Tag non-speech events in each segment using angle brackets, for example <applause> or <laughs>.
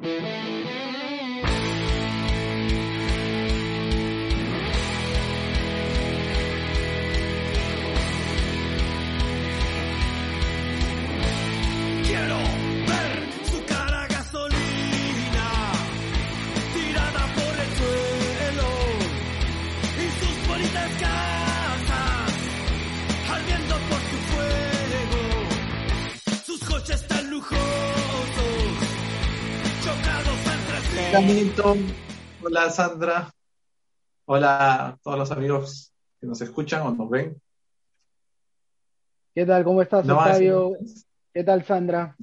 Quiero ver su cara gasolina tirada por el suelo y sus bonitas casas ardiendo por su fuego. Sus coches tan lujosos Hola Milton, hola Sandra, hola a todos los amigos que nos escuchan o nos ven. ¿Qué tal? ¿Cómo estás, No, Octavio? así- ¿Qué tal, Sandra?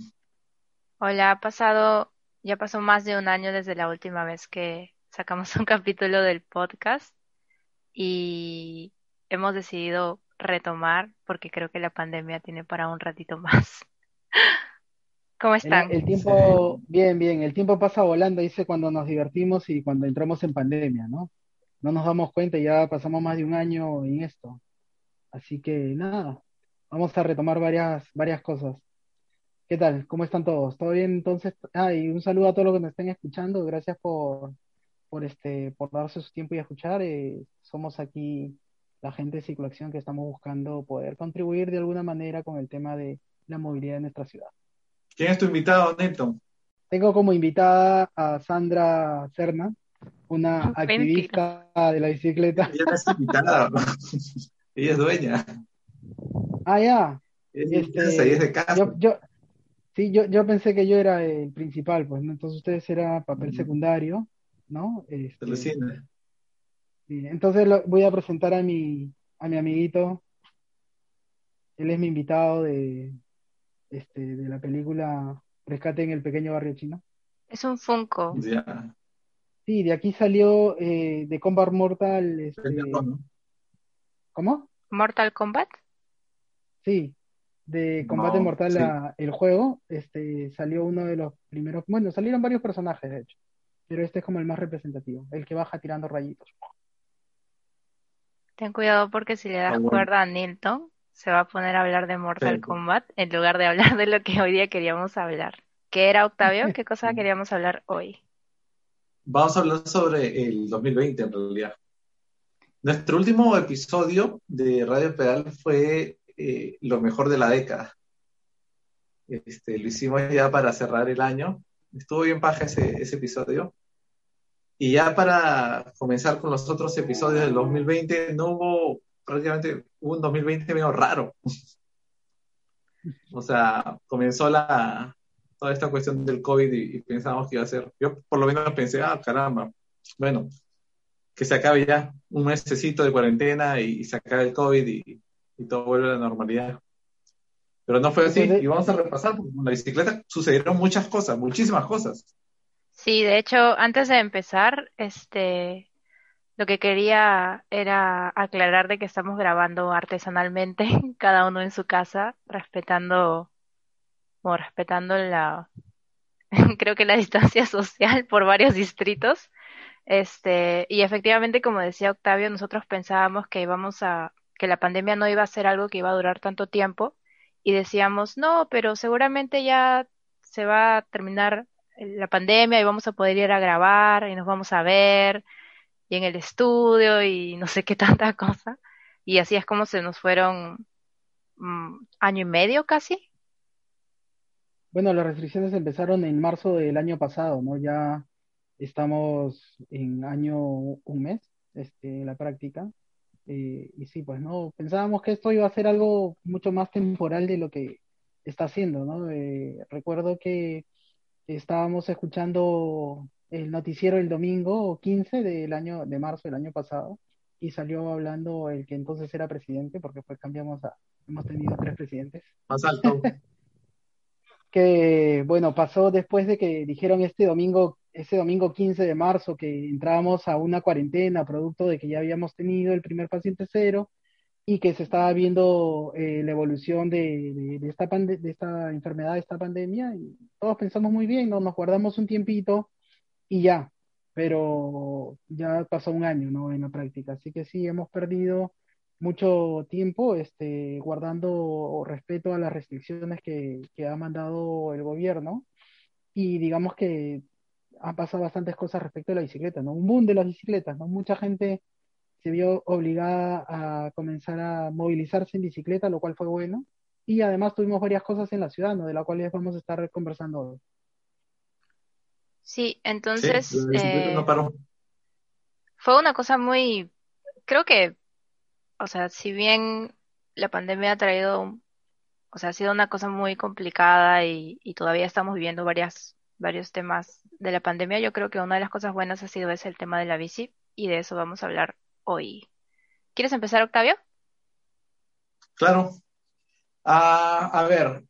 Hola, ha pasado, ya pasó más de un año desde la última vez que sacamos <laughs> un capítulo del podcast y hemos decidido retomar porque creo que la pandemia tiene para un ratito más. <laughs> ¿Cómo están? el tiempo, bien, bien, el tiempo pasa volando, dice cuando nos divertimos y cuando entramos en pandemia, ¿no? No nos damos cuenta, ya pasamos más de un año en esto. Así que nada, vamos a retomar varias, varias cosas. ¿Qué tal? ¿Cómo están todos? ¿Todo bien? Entonces, ah, y un saludo a todos los que nos estén escuchando. Gracias por, por este, por darse su tiempo y escuchar. Eh, somos aquí la gente de Cicloacción que estamos buscando poder contribuir de alguna manera con el tema de la movilidad de nuestra ciudad. ¿Quién es tu invitado, Nelton? Tengo como invitada a Sandra Serna, una <laughs> Mentira. activista de la bicicleta. Ella no es invitada, <laughs> ella es dueña. Ah, ya. Ella Este, es ahí desde casa. Yo, yo, sí, yo, yo pensé que yo era el principal, pues, ¿no? Entonces ustedes era papel secundario, ¿no? Este, Alucina. sí. Entonces lo- voy a presentar a mi, a mi amiguito. Él es mi invitado de, este, de la película Rescate en el pequeño barrio chino. Es un Funko. Sí, de aquí salió eh, de Combat Mortal, este, ¿no? ¿cómo? Mortal Kombat. Sí, de Combate No, Mortal sí. a- el juego, este salió uno de los primeros, bueno, salieron varios personajes de hecho, pero este es como el más representativo, el que baja tirando rayitos. Ten cuidado porque si le das Ah, bueno. cuerda a Nilton, se va a poner a hablar de Mortal Sí. Kombat en lugar de hablar de lo que hoy día queríamos hablar. ¿Qué era, Octavio? <laughs> ¿Qué cosa queríamos hablar hoy? Vamos a hablar sobre el 2020 en realidad. Nuestro último episodio de Radio Pedal fue eh, lo mejor de la década. Este, lo hicimos ya para cerrar el año. Estuvo bien paja ese, ese episodio. Y ya para comenzar con los otros episodios del 2020, no hubo prácticamente hubo un 2020 medio raro. O sea, comenzó la, toda esta cuestión del COVID y, y pensábamos que iba a ser, yo por lo menos pensé, ah, caramba, bueno, que se acabe ya un mesecito de cuarentena y, y se acabe el COVID y, y todo vuelve a la normalidad. Pero no fue así, y vamos a repasar, porque con la bicicleta sucedieron muchas cosas, muchísimas cosas. Sí, de hecho, antes de empezar, este, lo que quería era aclarar de que estamos grabando artesanalmente, <laughs> cada uno en su casa, respetando, bueno, respetando la, <laughs> creo que la distancia <laughs> social por varios distritos. Este, y efectivamente, como decía Octavio, nosotros pensábamos que íbamos a, que la pandemia no iba a ser algo que iba a durar tanto tiempo, y decíamos, no, pero seguramente ya se va a terminar la pandemia y vamos a poder ir a grabar y nos vamos a ver en el estudio y no sé qué tanta <laughs> cosa. Y así es como se nos fueron mm, año y medio casi. Bueno, las restricciones empezaron en marzo del año pasado, ¿no? Ya estamos en año un mes, este, la práctica. Eh, y sí, pues no, pensábamos que esto iba a ser algo mucho más temporal de lo que está haciendo, ¿no? Eh, recuerdo que estábamos escuchando el noticiero el domingo 15 del año de marzo del año pasado y salió hablando el que entonces era presidente, porque pues cambiamos a, hemos tenido tres presidentes. Más alto. <laughs> que, bueno, pasó después de que dijeron este domingo, ese domingo 15 de marzo que entrábamos a una cuarentena producto de que ya habíamos tenido el primer paciente cero y que se estaba viendo eh, la evolución de, de, de esta pande- de esta enfermedad, de esta pandemia, y todos pensamos muy bien, ¿no? Nos guardamos un tiempito y ya, pero ya pasó un año, ¿no? En la práctica, así que sí, hemos perdido mucho tiempo este, guardando respeto a las restricciones que, ha mandado el gobierno y digamos que han pasado bastantes cosas respecto a la bicicleta, ¿no? Un boom de las bicicletas, ¿no? Mucha gente se vio obligada a comenzar a movilizarse en bicicleta, lo cual fue bueno. Y además tuvimos varias cosas en la ciudad, ¿no? De las cuales vamos a estar conversando hoy. Sí, entonces no eh, paró. fue una cosa muy, creo que, o sea, si bien la pandemia ha traído, o sea, ha sido una cosa muy complicada y, y todavía estamos viviendo varias, varios temas de la pandemia, yo creo que una de las cosas buenas ha sido ese el tema de la bici y de eso vamos a hablar hoy. ¿Quieres empezar, Octavio? Claro. Ah, a ver,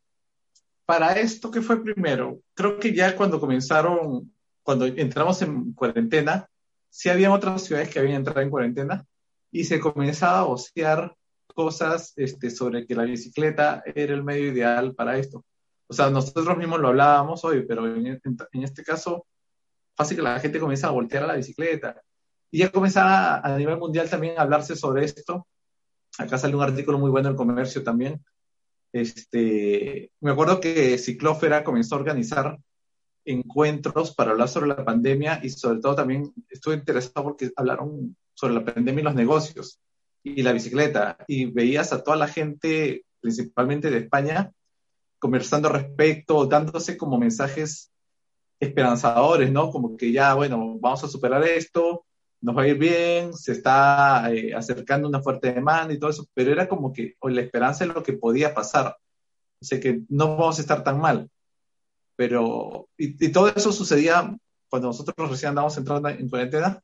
para esto, ¿qué fue primero? Creo que ya cuando comenzaron, cuando entramos en cuarentena, sí habían otras ciudades que habían entrado en cuarentena y se comenzaba a vocear cosas este, sobre que la bicicleta era el medio ideal para esto. O sea, nosotros mismos lo hablábamos hoy, pero en, este caso, fácil que la gente comienza a voltear a la bicicleta. Y ya comenzaba a nivel mundial también a hablarse sobre esto. Acá sale un artículo muy bueno en Comercio también. Este, me acuerdo que Ciclófera comenzó a organizar encuentros para hablar sobre la pandemia y sobre todo también estuve interesado porque hablaron sobre la pandemia y los negocios y la bicicleta y veías a toda la gente, principalmente de España, conversando al respecto, dándose como mensajes esperanzadores, ¿no? Como que ya, bueno, vamos a superar esto, nos va a ir bien, se está eh, acercando una fuerte demanda y todo eso, pero era como que o la esperanza de lo que podía pasar, o que no vamos a estar tan mal, pero y, todo eso sucedía cuando nosotros recién andábamos entrando en cuarentena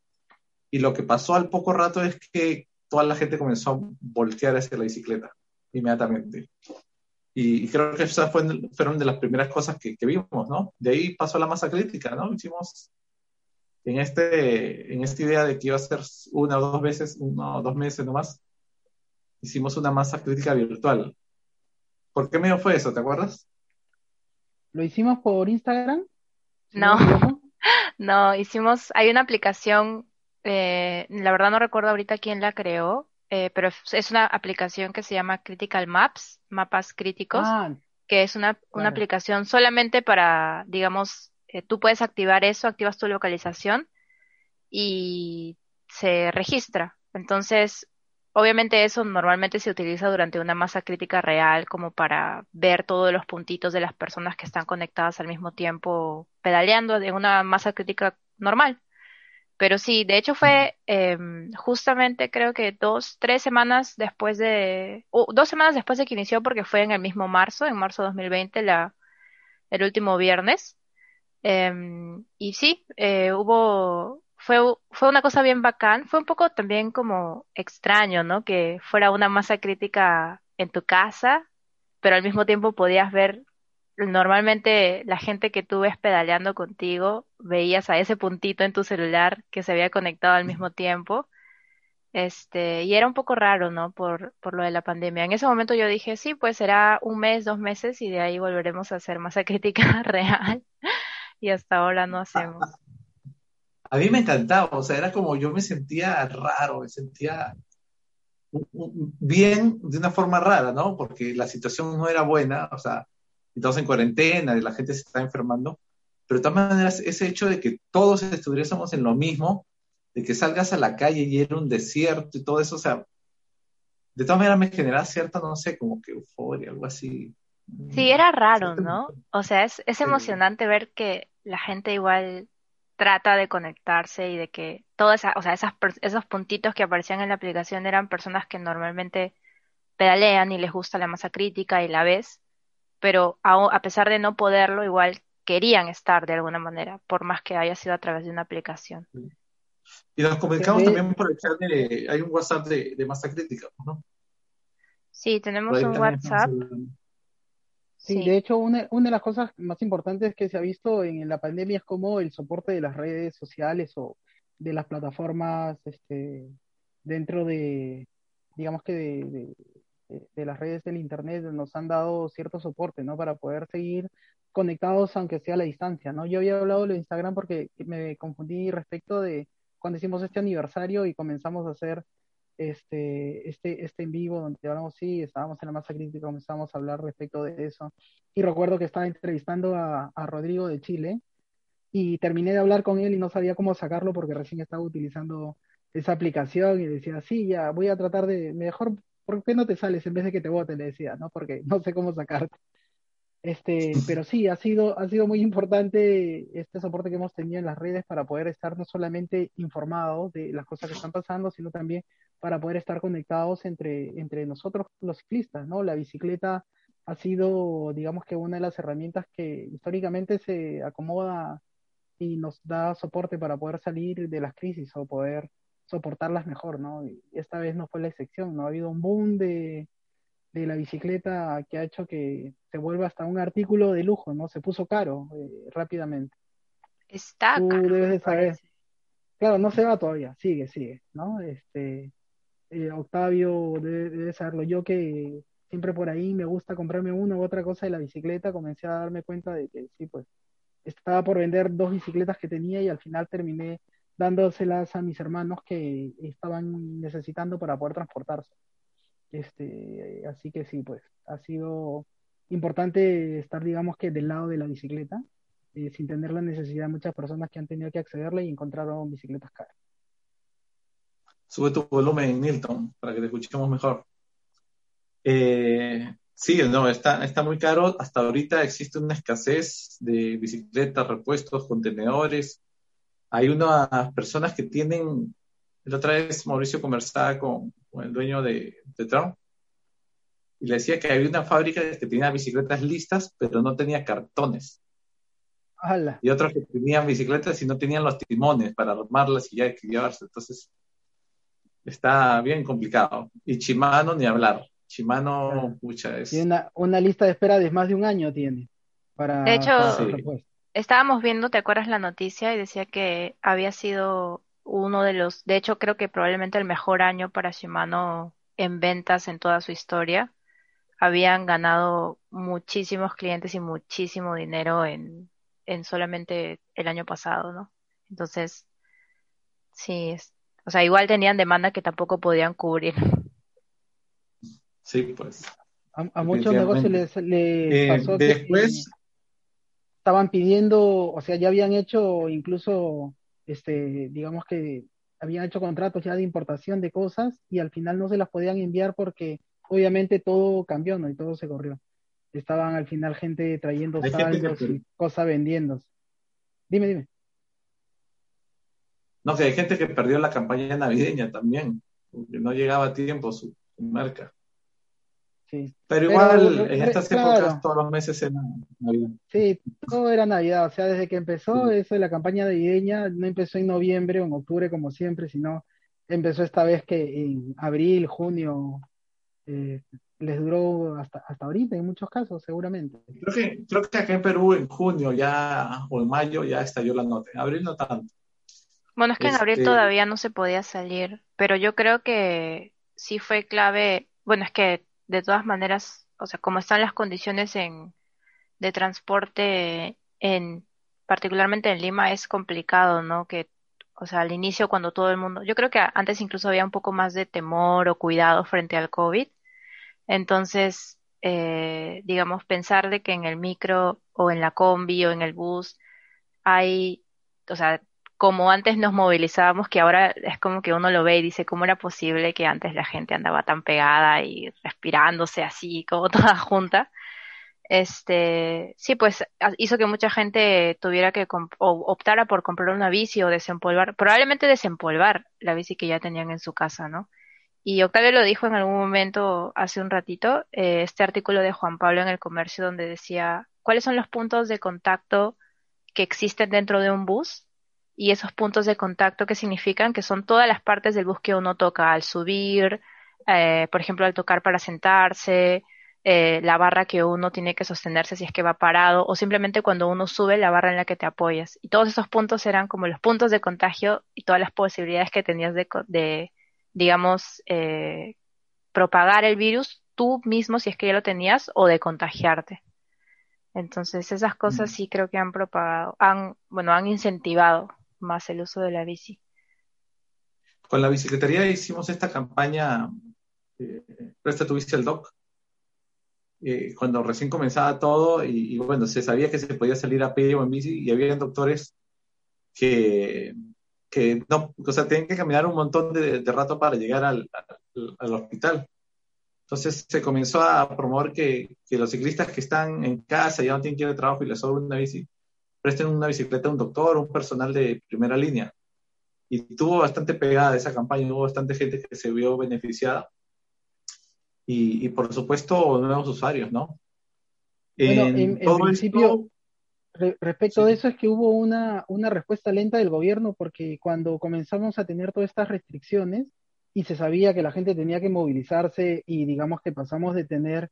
y lo que pasó al poco rato es que toda la gente comenzó a voltear hacia la bicicleta inmediatamente. Y, y creo que esas fueron, fueron de las primeras cosas que, que vimos, ¿no? De ahí pasó la masa crítica, ¿no? Hicimos en, este, en esta idea de que iba a ser una o dos veces, uno o dos meses nomás, hicimos una masa crítica virtual. ¿Por qué medio fue eso? ¿Te acuerdas? Lo hicimos por Instagram, No. <laughs> no hicimos, hay una aplicación, eh, la verdad no recuerdo ahorita quién la creó, eh, pero es es una aplicación que se llama Critical Maps, mapas críticos, Ah, que es una, una claro. aplicación solamente para, digamos, eh, tú puedes activar eso, activas tu localización y se registra. Entonces, obviamente eso normalmente se utiliza durante una masa crítica real como para ver todos los puntitos de las personas que están conectadas al mismo tiempo pedaleando de una masa crítica normal. Pero sí, de hecho fue em, justamente creo que dos, tres semanas después de, o dos semanas después de que inició porque fue en el mismo marzo, en marzo de 2020, la, el último viernes. Em, y sí, eh, hubo, fue, fue una cosa bien bacán. Fue un poco también como extraño, ¿no? Que fuera una masa crítica en tu casa, pero al mismo tiempo podías ver, normalmente la gente que tú ves pedaleando contigo, veías a ese puntito en tu celular que se había conectado al mismo tiempo. Este, y era un poco raro, ¿no? Por, por lo de la pandemia. En ese momento yo dije, sí, pues será un mes, dos meses y de ahí volveremos a hacer masa <laughs> crítica real. Y hasta ahora no hacemos. A mí me encantaba, o sea, era como yo me sentía raro, me sentía bien de una forma rara, ¿no? Porque la situación no era buena, o sea, estamos en cuarentena y la gente se está enfermando, pero de todas maneras ese hecho de que todos estuviésemos en lo mismo, de que salgas a la calle y era un desierto y todo eso, o sea, de todas maneras me generaba cierta, no sé, como que euforia, algo así. Sí, era raro, ¿no? O sea, es, es Sí. emocionante ver que la gente igual trata de conectarse y de que todas esas, o sea, esas, per- esos puntitos que aparecían en la aplicación eran personas que normalmente pedalean y les gusta la masa crítica y la ves, pero a, a pesar de no poderlo, igual querían estar de alguna manera, por más que haya sido a través de una aplicación. Y nos comunicamos también por el chat de, hay un WhatsApp de, de masa crítica, ¿no? Sí, tenemos un estamos WhatsApp. Sí, Sí. de hecho, una, una de las cosas más importantes que se ha visto en la pandemia es como el soporte de las redes sociales o de las plataformas este, dentro de, digamos que de, de- de- de las redes del Internet nos han dado cierto soporte, ¿no? Para poder seguir conectados aunque sea a la distancia, ¿no? Yo había hablado de Instagram porque me confundí respecto de cuando hicimos este aniversario y comenzamos a hacer este, este, este en vivo donde hablamos, sí, estábamos en la masa crítica, comenzamos a hablar respecto de eso. Y recuerdo que estaba entrevistando a, a Rodrigo de Chile y terminé de hablar con él y no sabía cómo sacarlo porque recién estaba utilizando esa aplicación y decía, sí, ya voy a tratar de, mejor, ¿por qué no te sales en vez de que te voten? Le decía, ¿no? Porque no sé cómo sacarte. Este, pero sí, ha sido, ha sido muy importante este soporte que hemos tenido en las redes para poder estar no solamente informados de las cosas que están pasando, sino también para poder estar conectados entre, entre nosotros los ciclistas, ¿no? La bicicleta ha sido, digamos que una de las herramientas que históricamente se acomoda y nos da soporte para poder salir de las crisis o poder soportarlas mejor, ¿no? Y esta vez no fue la excepción, ¿no? Ha habido un boom de, de la bicicleta que ha hecho que se vuelva hasta un artículo de lujo, ¿no? Se puso caro eh, rápidamente. Está Tú caro, debes de saber. parece. Claro, no se va todavía, sigue, sigue, ¿no? Este, eh, Octavio debe, debe saberlo. Yo que siempre por ahí me gusta comprarme una u otra cosa de la bicicleta, comencé a darme cuenta de que sí, pues estaba por vender dos bicicletas que tenía y al final terminé dándoselas a mis hermanos que estaban necesitando para poder transportarse. Este, así que sí, pues ha sido importante estar, digamos que del lado de la bicicleta, eh, sin tener la necesidad muchas personas que han tenido que accederle y encontraron bicicletas caras. Sube tu volumen, Milton, para que te escuchemos mejor. Eh, sí, no, está, está muy caro. Hasta ahorita existe una escasez de bicicletas, repuestos, contenedores. Hay unas personas que tienen, la otra vez Mauricio conversaba con, con el dueño de, de Trump y le decía que había una fábrica que tenía bicicletas listas, pero no tenía cartones. ¡Hala! Y otros que tenían bicicletas y no tenían los timones para armarlas y ya llevarse. Entonces, está bien complicado. Y Chimano ni hablar. Chimano, pucha, es... Tiene una, una lista de espera de más de un año tiene para, De hecho, para Sí. Estábamos viendo, ¿te acuerdas la noticia? Y decía que había sido uno de los, de hecho creo que probablemente el mejor año para Shimano en ventas en toda su historia. Habían ganado muchísimos clientes y muchísimo dinero en, en solamente el año pasado, ¿no? Entonces, sí, es, o sea, igual tenían demanda que tampoco podían cubrir. Sí, pues. A, a muchos negocios les, les Eh, pasó que después, estaban pidiendo, o sea, ya habían hecho incluso, este, digamos que habían hecho contratos ya de importación de cosas y al final no se las podían enviar porque obviamente todo cambió, ¿no? Y todo se corrió. Estaban al final gente trayendo que saldos y cosas vendiendo. Dime, dime. no, que hay gente que perdió la campaña navideña también, porque no llegaba a tiempo su, su marca. Sí. Pero Pero, igual, re- en estas claro. épocas, todos los meses era Navidad. Sí, todo era Navidad, o sea, desde que empezó Sí. eso de la campaña navideña, no empezó en noviembre o en octubre como siempre, sino empezó esta vez que en abril, junio, eh, les duró hasta, hasta ahorita en muchos casos, seguramente. Creo que, creo que acá en Perú, en junio ya, o en mayo, ya estalló la nota. En abril no tanto. Bueno, es que en abril Este- todavía no se podía salir, pero yo creo que sí fue clave. Bueno, es que de todas maneras, o sea, como están las condiciones en, de transporte en, particularmente en Lima, es complicado, ¿no? Que, o sea, al inicio cuando todo el mundo, yo creo que antes incluso había un poco más de temor o cuidado frente al COVID. Entonces, eh, digamos, pensar de que en el micro o en la combi o en el bus hay, o sea, como antes nos movilizábamos, que ahora es como que uno lo ve y dice, ¿cómo era posible que antes la gente andaba tan pegada y respirándose así, como <laughs> toda junta? Este, sí, pues hizo que mucha gente tuviera que o optara por comprar una bici o desempolvar, probablemente desempolvar la bici que ya tenían en su casa, ¿no? Y Octavio lo dijo en algún momento hace un ratito, eh, este artículo de Juan Pablo en el Comercio donde decía, ¿cuáles son los puntos de contacto que existen dentro de un bus? Y esos puntos de contacto que significan que son todas las partes del bus que uno toca al subir, eh, por ejemplo, al tocar para sentarse, eh, la barra que uno tiene que sostenerse si es que va parado, o simplemente cuando uno sube la barra en la que te apoyas. Y todos esos puntos eran como los puntos de contagio y todas las posibilidades que tenías de, de digamos, eh, propagar el virus tú mismo si es que ya lo tenías o de contagiarte. Entonces esas cosas Mm. sí creo que han propagado, han, bueno, han incentivado más el uso de la bici. Con la bicicletería hicimos esta campaña, eh, Presta tu bici al doc, eh, cuando recién comenzaba todo y, y bueno, se sabía que se podía salir a pie o en bici y había doctores que, que no, o sea, tenían que caminar un montón de, de rato para llegar al, al- al hospital. Entonces se comenzó a promover que, que los ciclistas que están en casa, ya no tienen que ir al trabajo y les sobra una bici, presten una bicicleta a un doctor, un personal de primera línea. Y tuvo bastante pegada esa campaña, hubo bastante gente que se vio beneficiada. Y, y por supuesto, nuevos usuarios, ¿no? Bueno, En en, en todo principio, esto, re- respecto Sí. de eso es que hubo una, una respuesta lenta del gobierno porque cuando comenzamos a tener todas estas restricciones y se sabía que la gente tenía que movilizarse y digamos que pasamos de tener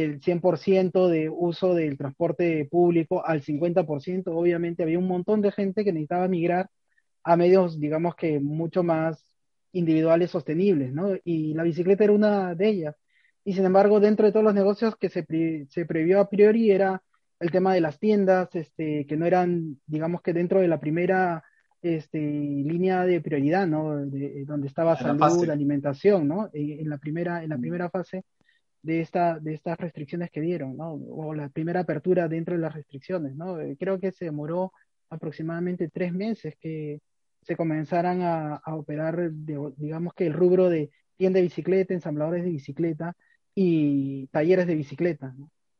el 100% de uso del transporte público al 50%, obviamente había un montón de gente que necesitaba migrar a medios, digamos que mucho más individuales sostenibles, ¿no? Y la bicicleta era una de ellas. Y sin embargo, dentro de todos los negocios que se, pre- se previó a priori era el tema de las tiendas, este, que no eran, digamos que dentro de la primera este, línea de prioridad, ¿no? De- donde estaba En salud, alimentación, ¿no? En, en la primera, en la Mm. primera fase de esta, de estas restricciones que dieron, ¿no? O la primera apertura dentro de las restricciones, ¿no? Eh, Creo que se demoró aproximadamente tres meses que se comenzaran a, operar, digamos que el rubro de tienda de bicicleta, ensambladores de bicicleta y talleres de bicicleta.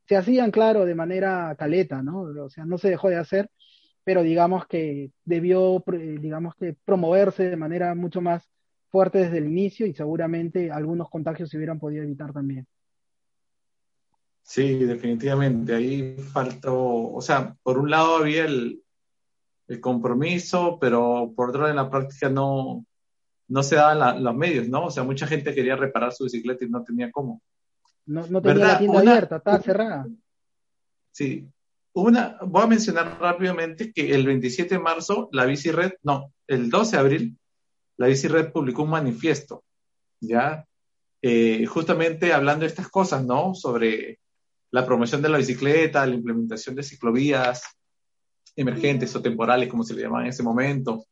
Se hacían, claro, de manera caleta, ¿no? O sea, no se dejó de hacer, pero digamos que debió, eh, digamos que promoverse de manera mucho más fuerte desde el inicio y seguramente algunos contagios se hubieran podido evitar también. Sí, definitivamente, ahí faltó, o sea, por un lado había el, el compromiso, pero por otro lado en la práctica no, no se daban la- los medios, ¿no? O sea, mucha gente quería reparar su bicicleta y no tenía cómo. No, no tenía la tienda Una- abierta, estaba cerrada. Sí. Una, voy a mencionar rápidamente que el 27 de marzo la Bici Red, no, el 12 de abril, la Bici Red publicó un manifiesto, ¿ya? Eh, justamente hablando de estas cosas, ¿no? Sobre la promoción de la bicicleta, la implementación de ciclovías emergentes o temporales, como se le llamaba en ese momento,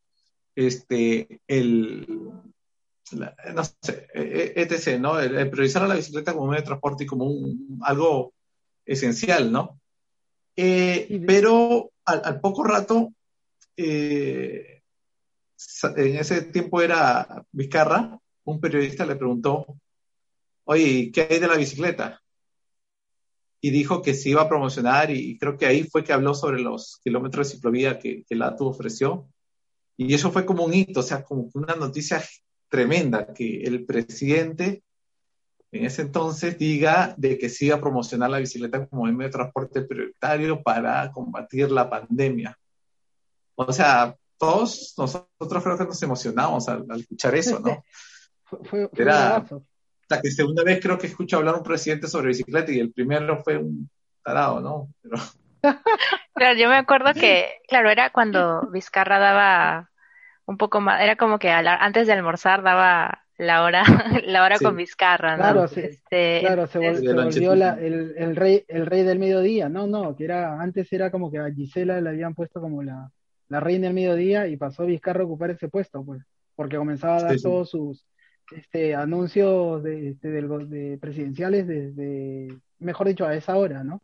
este, el, la- no sé, eh, etc., ¿no? El, el priorizar a la bicicleta como medio de transporte y como un, algo esencial, ¿no? Eh, pero al, al poco rato, eh, en ese tiempo era Vizcarra, un periodista le preguntó, oye, ¿qué hay de la bicicleta? Y dijo que se iba a promocionar y creo que ahí fue que habló sobre los kilómetros de ciclovía que, que LATU ofreció. Y eso fue como un hito, o sea, como una noticia tremenda, que el presidente en ese entonces diga de que se iba a promocionar la bicicleta como medio de transporte prioritario para combatir la pandemia. O sea, todos nosotros creo que nos emocionamos al, al escuchar eso, ¿no? <laughs> Fue, fue, fue Era- bravazo. La que segunda vez creo que escucho hablar a un presidente sobre bicicleta y el primero fue un tarado, ¿no? Pero, <laughs> Claro, yo me acuerdo que, claro, era cuando Vizcarra daba un poco más, era como que a la- antes de almorzar daba la hora, <laughs> la hora Sí. con Vizcarra, ¿no? Claro, sí. Este, Claro, se, vol- volvió la- el, el rey, el rey del mediodía. No, no, que era, antes era como que a Gisela le habían puesto como la, la reina del mediodía y pasó Vizcarra a ocupar ese puesto, pues, porque comenzaba a dar Sí, sí. todos sus este, anuncios de, este, del go- de presidenciales desde, mejor dicho, a esa hora, ¿no?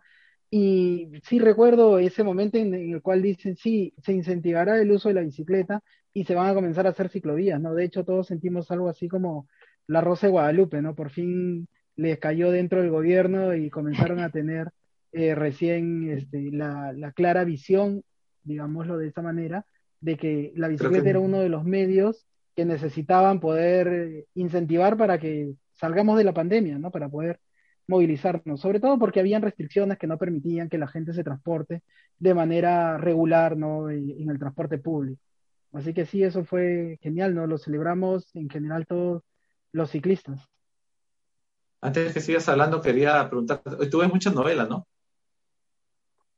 Y sí recuerdo ese momento en, en el cual dicen, sí, se incentivará el uso de la bicicleta y se van a comenzar a hacer ciclovías, ¿no? De hecho, todos sentimos algo así como la Rosa de Guadalupe, ¿no? Por fin les cayó dentro del gobierno y comenzaron a tener eh, recién este, la, la clara visión, digámoslo de esa manera, de que la bicicleta que- era uno de los medios que necesitaban poder incentivar para que salgamos de la pandemia, ¿no? Para poder movilizarnos, sobre todo porque habían restricciones que no permitían que la gente se transporte de manera regular, ¿no? En, el transporte público. Así que sí, eso fue genial, ¿no? Lo celebramos en general todos los ciclistas. Antes que sigas hablando, quería preguntarte, tú ves muchas novelas, ¿no?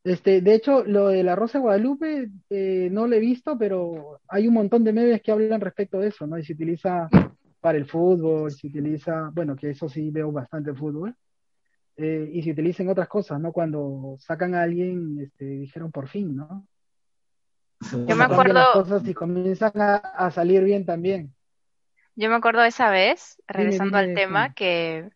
Este, de hecho, lo de la Rosa de Guadalupe eh, no lo he visto, pero hay un montón de memes que hablan respecto de eso, ¿no? Y se utiliza para el fútbol, se utiliza, bueno, que eso sí veo bastante fútbol, eh, y se utiliza en otras cosas, ¿no? Cuando sacan a alguien, este, dijeron por fin, ¿no? Yo me Cambian las acuerdo, cosas y comienzan a, a salir bien también. yo me acuerdo esa vez, Dime, regresando al tema, que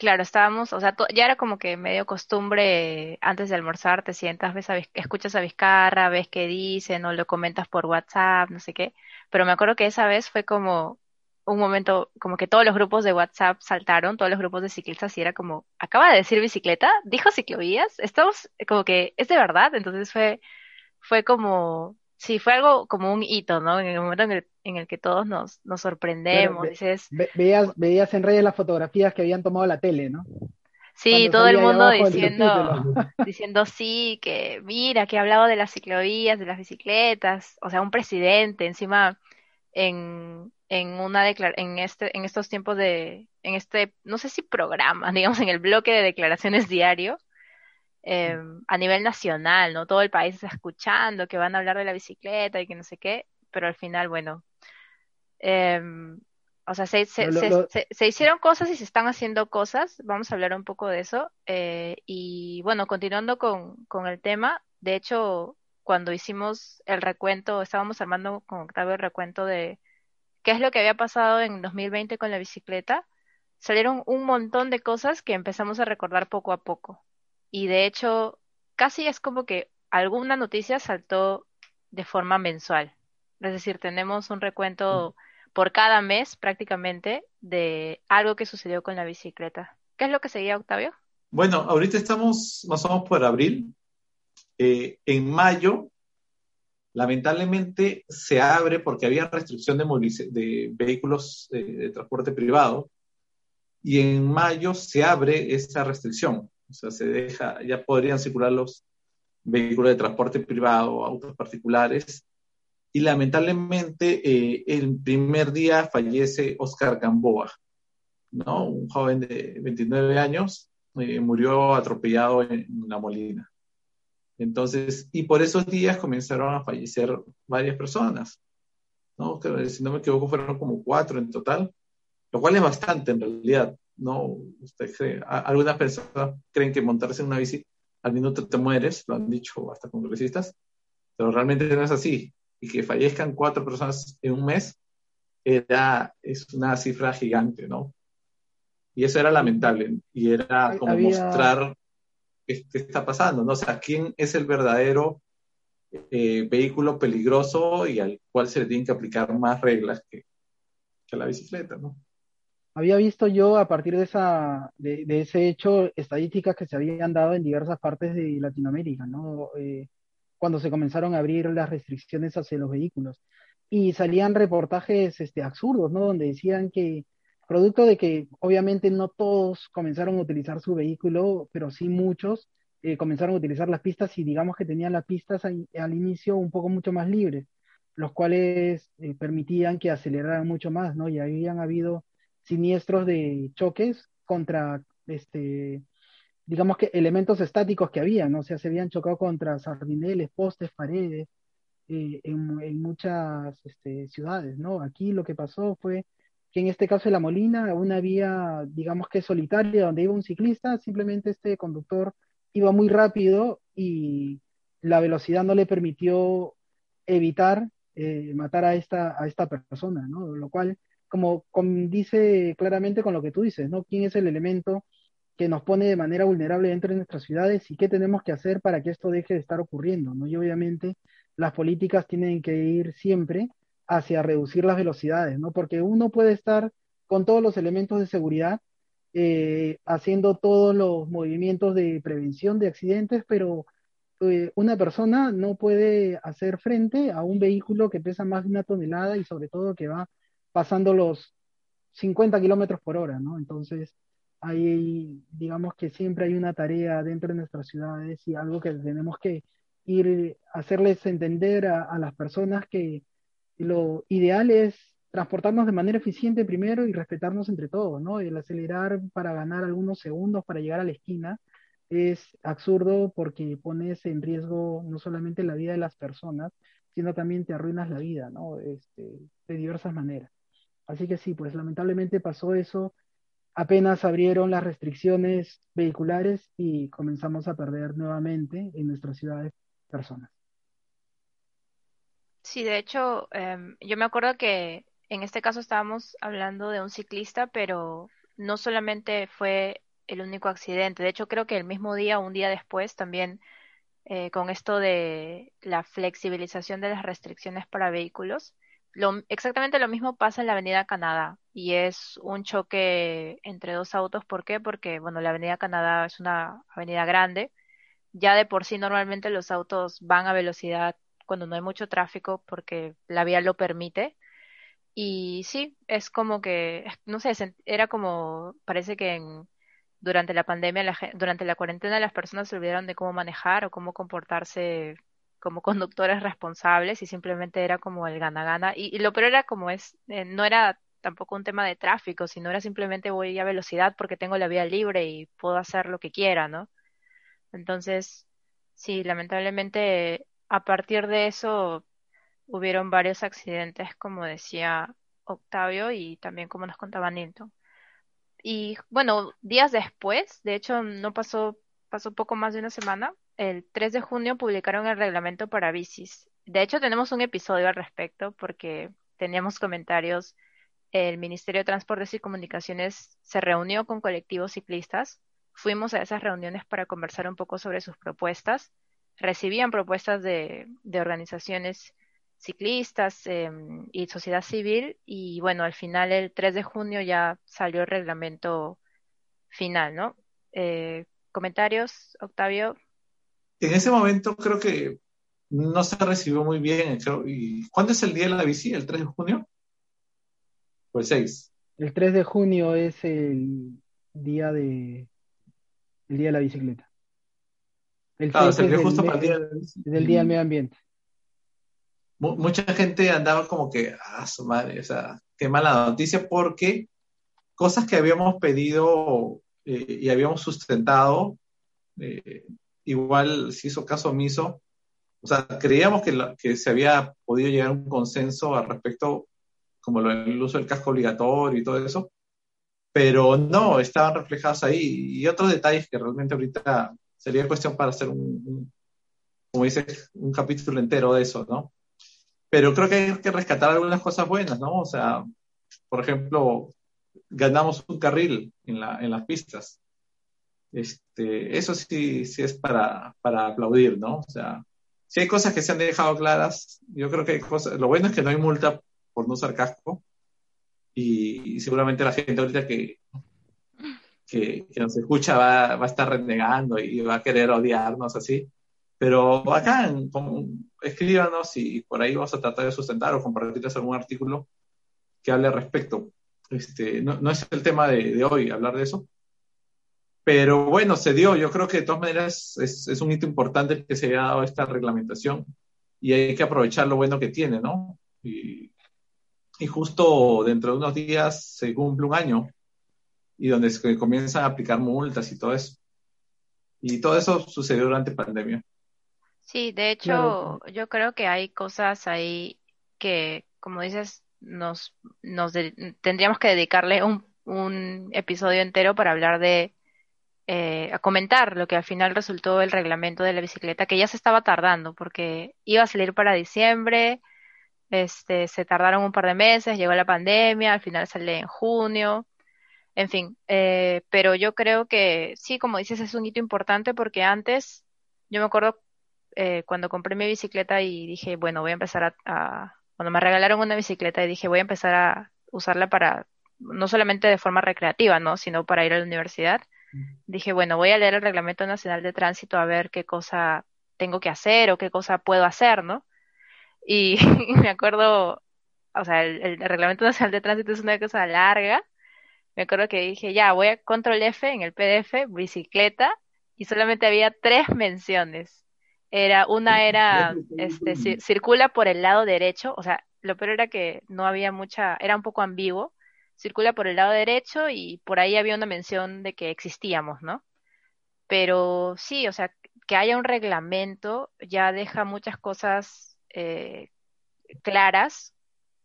Claro, estábamos, o sea, ya era como que medio costumbre antes de almorzar, te sientas, ves a escuchas a Vizcarra, ves qué dicen, o lo comentas por WhatsApp, no sé qué. Pero me acuerdo que esa vez fue como un momento, como que todos los grupos de WhatsApp saltaron, todos los grupos de ciclistas, y era como, acaba de decir bicicleta, dijo ciclovías, estamos como que, ¿es de verdad? Entonces fue, fue como, sí, fue algo como un hito, ¿no? En el momento en el, en el que todos nos, nos sorprendemos, ve- dices, ve- veías, veías en redes las fotografías que habían tomado la tele, ¿no? Sí, Cuando todo el mundo diciendo, <laughs> diciendo sí, que mira, que ha hablado de las ciclovías, de las bicicletas, o sea, un presidente encima en, en una en este, en estos tiempos de, en este, no sé si programa, <laughs> digamos, en el bloque de declaraciones diario, eh, a nivel nacional, ¿no? Todo el país está escuchando que van a hablar de la bicicleta y que no sé qué, pero al final, bueno, Em, o sea, se, se, se- se hicieron cosas y se están haciendo cosas. Vamos a hablar un poco de eso. Eh, y bueno, continuando con, con el tema, de hecho, cuando hicimos el recuento, estábamos armando con Octavio el recuento de qué es lo que había pasado en 2020 con la bicicleta, salieron un montón de cosas que empezamos a recordar poco a poco. Y de hecho, casi es como que alguna noticia saltó de forma mensual. Es decir, tenemos un recuento por cada mes prácticamente de algo que sucedió con la bicicleta. ¿Qué es lo que seguía, Octavio? Bueno, ahorita estamos más o menos por abril. Eh, en mayo, lamentablemente, se abre porque había restricción de, vehículos eh, de transporte privado y en mayo se abre esa restricción. O sea, se deja, ya podrían circular los vehículos de transporte privado, autos particulares. Y lamentablemente, eh, el primer día fallece Oscar Gamboa, ¿no? Un joven de 29 años, eh, murió atropellado en La Molina. Entonces, y por esos días comenzaron a fallecer varias personas, ¿no? Que, si no me equivoco, fueron como cuatro en total, lo cual es bastante en realidad, ¿no? Usted cree, a- algunas personas creen que montarse en una bici al minuto te mueres, lo han dicho hasta congresistas, pero realmente no es así. Y que fallezcan cuatro personas en un mes era, es una cifra gigante, ¿no? Y eso era lamentable, y era como Había- mostrar qué, qué está pasando, ¿no? O sea, quién es el verdadero eh, vehículo peligroso y al cual se le tienen que aplicar más reglas que, que a la bicicleta, ¿no? Había visto yo a partir de esa, de, de ese hecho estadísticas que se habían dado en diversas partes de Latinoamérica, ¿no? Eh, cuando se comenzaron a abrir las restricciones hacia los vehículos. Y salían reportajes este, absurdos, ¿no? Donde decían que, producto de que obviamente no todos comenzaron a utilizar su vehículo, pero sí muchos eh, comenzaron a utilizar las pistas y digamos que tenían las pistas ahí- al inicio un poco mucho más libres, los cuales eh, permitían que aceleraran mucho más, ¿no? Y habían habido siniestros de choques contra, este, digamos que elementos estáticos que había, ¿no? O sea, se habían chocado contra sardineles, postes, paredes, eh, en, muchas este, ciudades, ¿no? Aquí lo que pasó fue que en este caso de La Molina, una vía, digamos que solitaria, donde iba un ciclista, simplemente este conductor iba muy rápido y la velocidad no le permitió evitar eh, matar a esta, a esta persona, ¿no? Lo cual, como, dice claramente con lo que tú dices, ¿no? ¿Quién es el elemento que nos pone de manera vulnerable dentro de nuestras ciudades y qué tenemos que hacer para que esto deje de estar ocurriendo, ¿no? Y obviamente las políticas tienen que ir siempre hacia reducir las velocidades, ¿no? Porque uno puede estar con todos los elementos de seguridad, eh, haciendo todos los movimientos de prevención de accidentes, pero eh, una persona no puede hacer frente a un vehículo que pesa más de una tonelada y sobre todo que va pasando los 50 kilómetros por hora, ¿no? Entonces, hay, digamos que siempre hay una tarea dentro de nuestras ciudades y algo que tenemos que ir, hacerles entender a, las personas que lo ideal es transportarnos de manera eficiente primero y respetarnos entre todos, ¿no? El acelerar para ganar algunos segundos para llegar a la esquina es absurdo porque pones en riesgo no solamente la vida de las personas, sino también te arruinas la vida, ¿no? Este, de diversas maneras. Así que sí, pues lamentablemente pasó eso. Apenas abrieron las restricciones vehiculares y comenzamos a perder nuevamente en nuestras ciudades personas. Sí, de hecho, em, yo me acuerdo que en este caso estábamos hablando de un ciclista, pero no solamente fue el único accidente. De hecho, creo que el mismo día un día después también eh, con esto de la flexibilización de las restricciones para vehículos, lo, exactamente lo mismo pasa en la Avenida Canadá y es un choque entre dos autos. ¿Por qué? Porque, bueno, la Avenida Canadá es una avenida grande. Ya de por sí normalmente los autos van a velocidad cuando no hay mucho tráfico porque la vía lo permite. Y sí, es como que, <laughs> no sé, era como, parece que en, durante la pandemia, la, durante la cuarentena, las personas se olvidaron de cómo manejar o cómo comportarse como conductores responsables y simplemente era como el gana-gana. Y, lo peor era como es, eh, no era tampoco un tema de tráfico, sino era simplemente voy a velocidad porque tengo la vía libre y puedo hacer lo que quiera, ¿no? Entonces, sí, lamentablemente a partir de eso hubieron varios accidentes, como decía Octavio y también como nos contaba Nilton. Y bueno, días después, de hecho no pasó, pasó poco más de una semana, el 3 de junio publicaron el reglamento para bicis. De hecho tenemos un episodio al respecto porque teníamos comentarios. El Ministerio de Transportes y Comunicaciones se reunió con colectivos ciclistas. Fuimos a esas reuniones para conversar un poco sobre sus propuestas. Recibían propuestas de, de organizaciones ciclistas em, y sociedad civil y bueno, al final el 3 de junio ya salió el reglamento final, ¿no? Eh, ¿Comentarios, Octavio? En ese momento creo que no se recibió muy bien. ¿Y cuándo es el día de la bici? ¿El 3 de junio? ¿O el 6? El 3 de junio es el día de el día de la bicicleta. El claro, se justo para el día del día del medio ambiente mucha gente andaba como que, ah, su madre, o sea, qué mala noticia, porque cosas que habíamos pedido eh, y habíamos sustentado, eh, igual se hizo caso omiso. O sea, creíamos que, que se había podido llegar a un consenso al respecto, como el uso del casco obligatorio y todo eso, pero no, estaban reflejados ahí. Y otros detalles que realmente ahorita sería cuestión para hacer un como dices, un capítulo entero de eso, ¿no? pero creo que hay que rescatar algunas cosas buenas, ¿no? O sea, por ejemplo, ganamos un carril en, la, en las pistas. Este, eso sí, sí es para, para aplaudir, ¿no? O sea, si hay cosas que se han dejado claras, yo creo que hay cosas, lo bueno es que no hay multa por no usar casco y, seguramente la gente ahorita que, que, nos escucha va, va, a estar renegando y va a querer odiarnos así, pero acá, escríbanos y por ahí vamos a tratar de sustentar o compartirles algún artículo que hable al respecto. Este, no, no es el tema de, de, hoy hablar de eso. Pero bueno, se dio. Yo creo que de todas maneras es, es, un hito importante que se haya dado esta reglamentación y hay que aprovechar lo bueno que tiene, ¿no? Y, y justo dentro de unos días se cumple un año y donde se comienzan a aplicar multas y todo eso. Y todo eso sucedió durante pandemia. Sí, de hecho, yo creo que hay cosas ahí que, como dices, nos, nos tendríamos que dedicarle un, un episodio entero para hablar de, eh, a comentar lo que al final resultó el reglamento de la bicicleta, que ya se estaba tardando, porque iba a salir para diciembre, este, se tardaron un par de meses, llegó la pandemia, al final sale en junio, en fin, eh, pero yo creo que sí, como dices, es un hito importante porque antes, yo me acuerdo eh, cuando compré mi bicicleta y dije, bueno, voy a empezar a, Cuando me regalaron una bicicleta y dije, voy a empezar a usarla para, no solamente de forma recreativa, ¿no? Sino para ir a la universidad. Dije, bueno, voy a leer el Reglamento Nacional de Tránsito a ver qué cosa tengo que hacer o qué cosa puedo hacer, ¿no? Y, <laughs> me acuerdo, o sea, el, el, Reglamento Nacional de Tránsito es una cosa larga. Me acuerdo que dije, ya, voy a control F en el PDF, bicicleta, y solamente había tres menciones. Era, una era, este, circula por el lado derecho, o sea, lo peor era que no había mucha, era un poco ambiguo. Circula por el lado derecho y por ahí había una mención de que existíamos, ¿no? Pero sí, o sea, que haya un reglamento ya deja muchas cosas eh, claras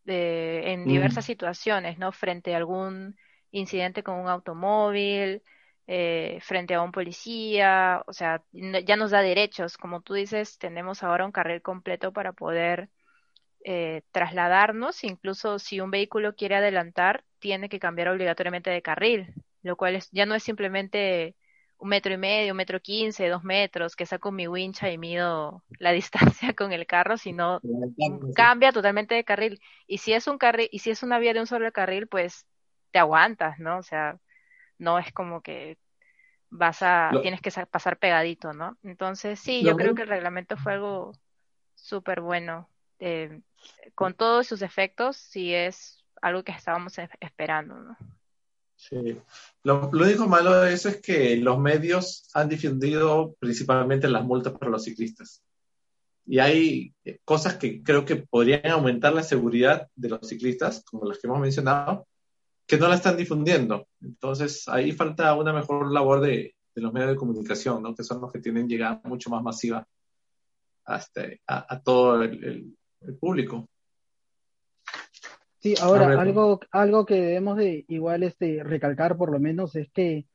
eh, en diversas situaciones, ¿no? Frente a algún incidente con un automóvil, eh, frente a un policía, o sea, ya nos da derechos. Como tú dices, tenemos ahora un carril completo para poder eh, trasladarnos, incluso si un vehículo quiere adelantar, tiene que cambiar obligatoriamente de carril, lo cual es, ya no es simplemente un metro y medio, un metro quince, dos metros, que saco mi wincha y mido la <laughs> distancia con el carro, sino cambia totalmente de carril. Y si es un carril, y si es una vía de un solo carril, pues te aguantas, ¿no? O sea, no es como que vas a, tienes que pasar pegadito, ¿no? Entonces, sí, yo creo que el reglamento fue algo súper bueno. Eh, con todos sus efectos, sí es algo que estábamos esperando, ¿no? Sí. Lo, único malo de eso es que los medios han difundido principalmente las multas para los ciclistas. Y hay cosas que creo que podrían aumentar la seguridad de los ciclistas, como las que hemos mencionado, que no la están difundiendo. Entonces, ahí falta una mejor labor de, los medios de comunicación, ¿no? que son los que tienen llegada mucho más masiva hasta, a, todo el, público. Sí, ahora algo, algo que debemos de igual este, recalcar por lo menos es que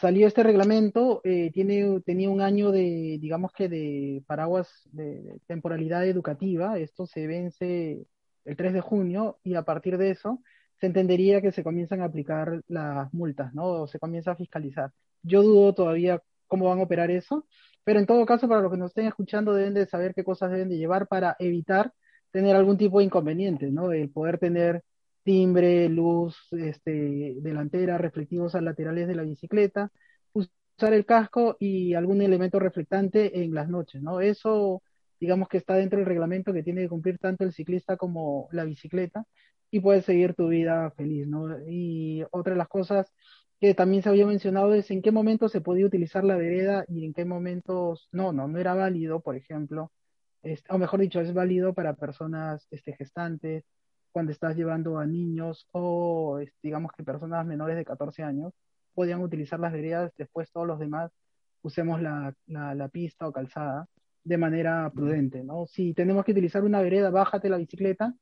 salió este reglamento, eh, tiene, tenía un año de, digamos que de paraguas de temporalidad educativa, esto se vence el 3 de junio y a partir de eso se entendería que se comienzan a aplicar las multas, ¿no? O se comienza a fiscalizar. Yo dudo todavía cómo van a operar eso, pero en todo caso, para los que nos estén escuchando, deben de saber qué cosas deben de llevar para evitar tener algún tipo de inconveniente, ¿no? El poder tener timbre, luz este, delantera, reflectivos a laterales de la bicicleta, usar el casco y algún elemento reflectante en las noches, ¿no? Eso, digamos que está dentro del reglamento que tiene que cumplir tanto el ciclista como la bicicleta y puedes seguir tu vida feliz, ¿no? Y otra de las cosas que también se había mencionado es en qué momento se podía utilizar la vereda y en qué momentos no, no, no era válido, por ejemplo, o mejor dicho, es válido para personas este, gestantes, cuando estás llevando a niños o digamos que personas menores de 14 años, podían utilizar las veredas, después todos los demás usemos la, la, la pista o calzada de manera prudente, ¿no? Si tenemos que utilizar una vereda, bájate la bicicleta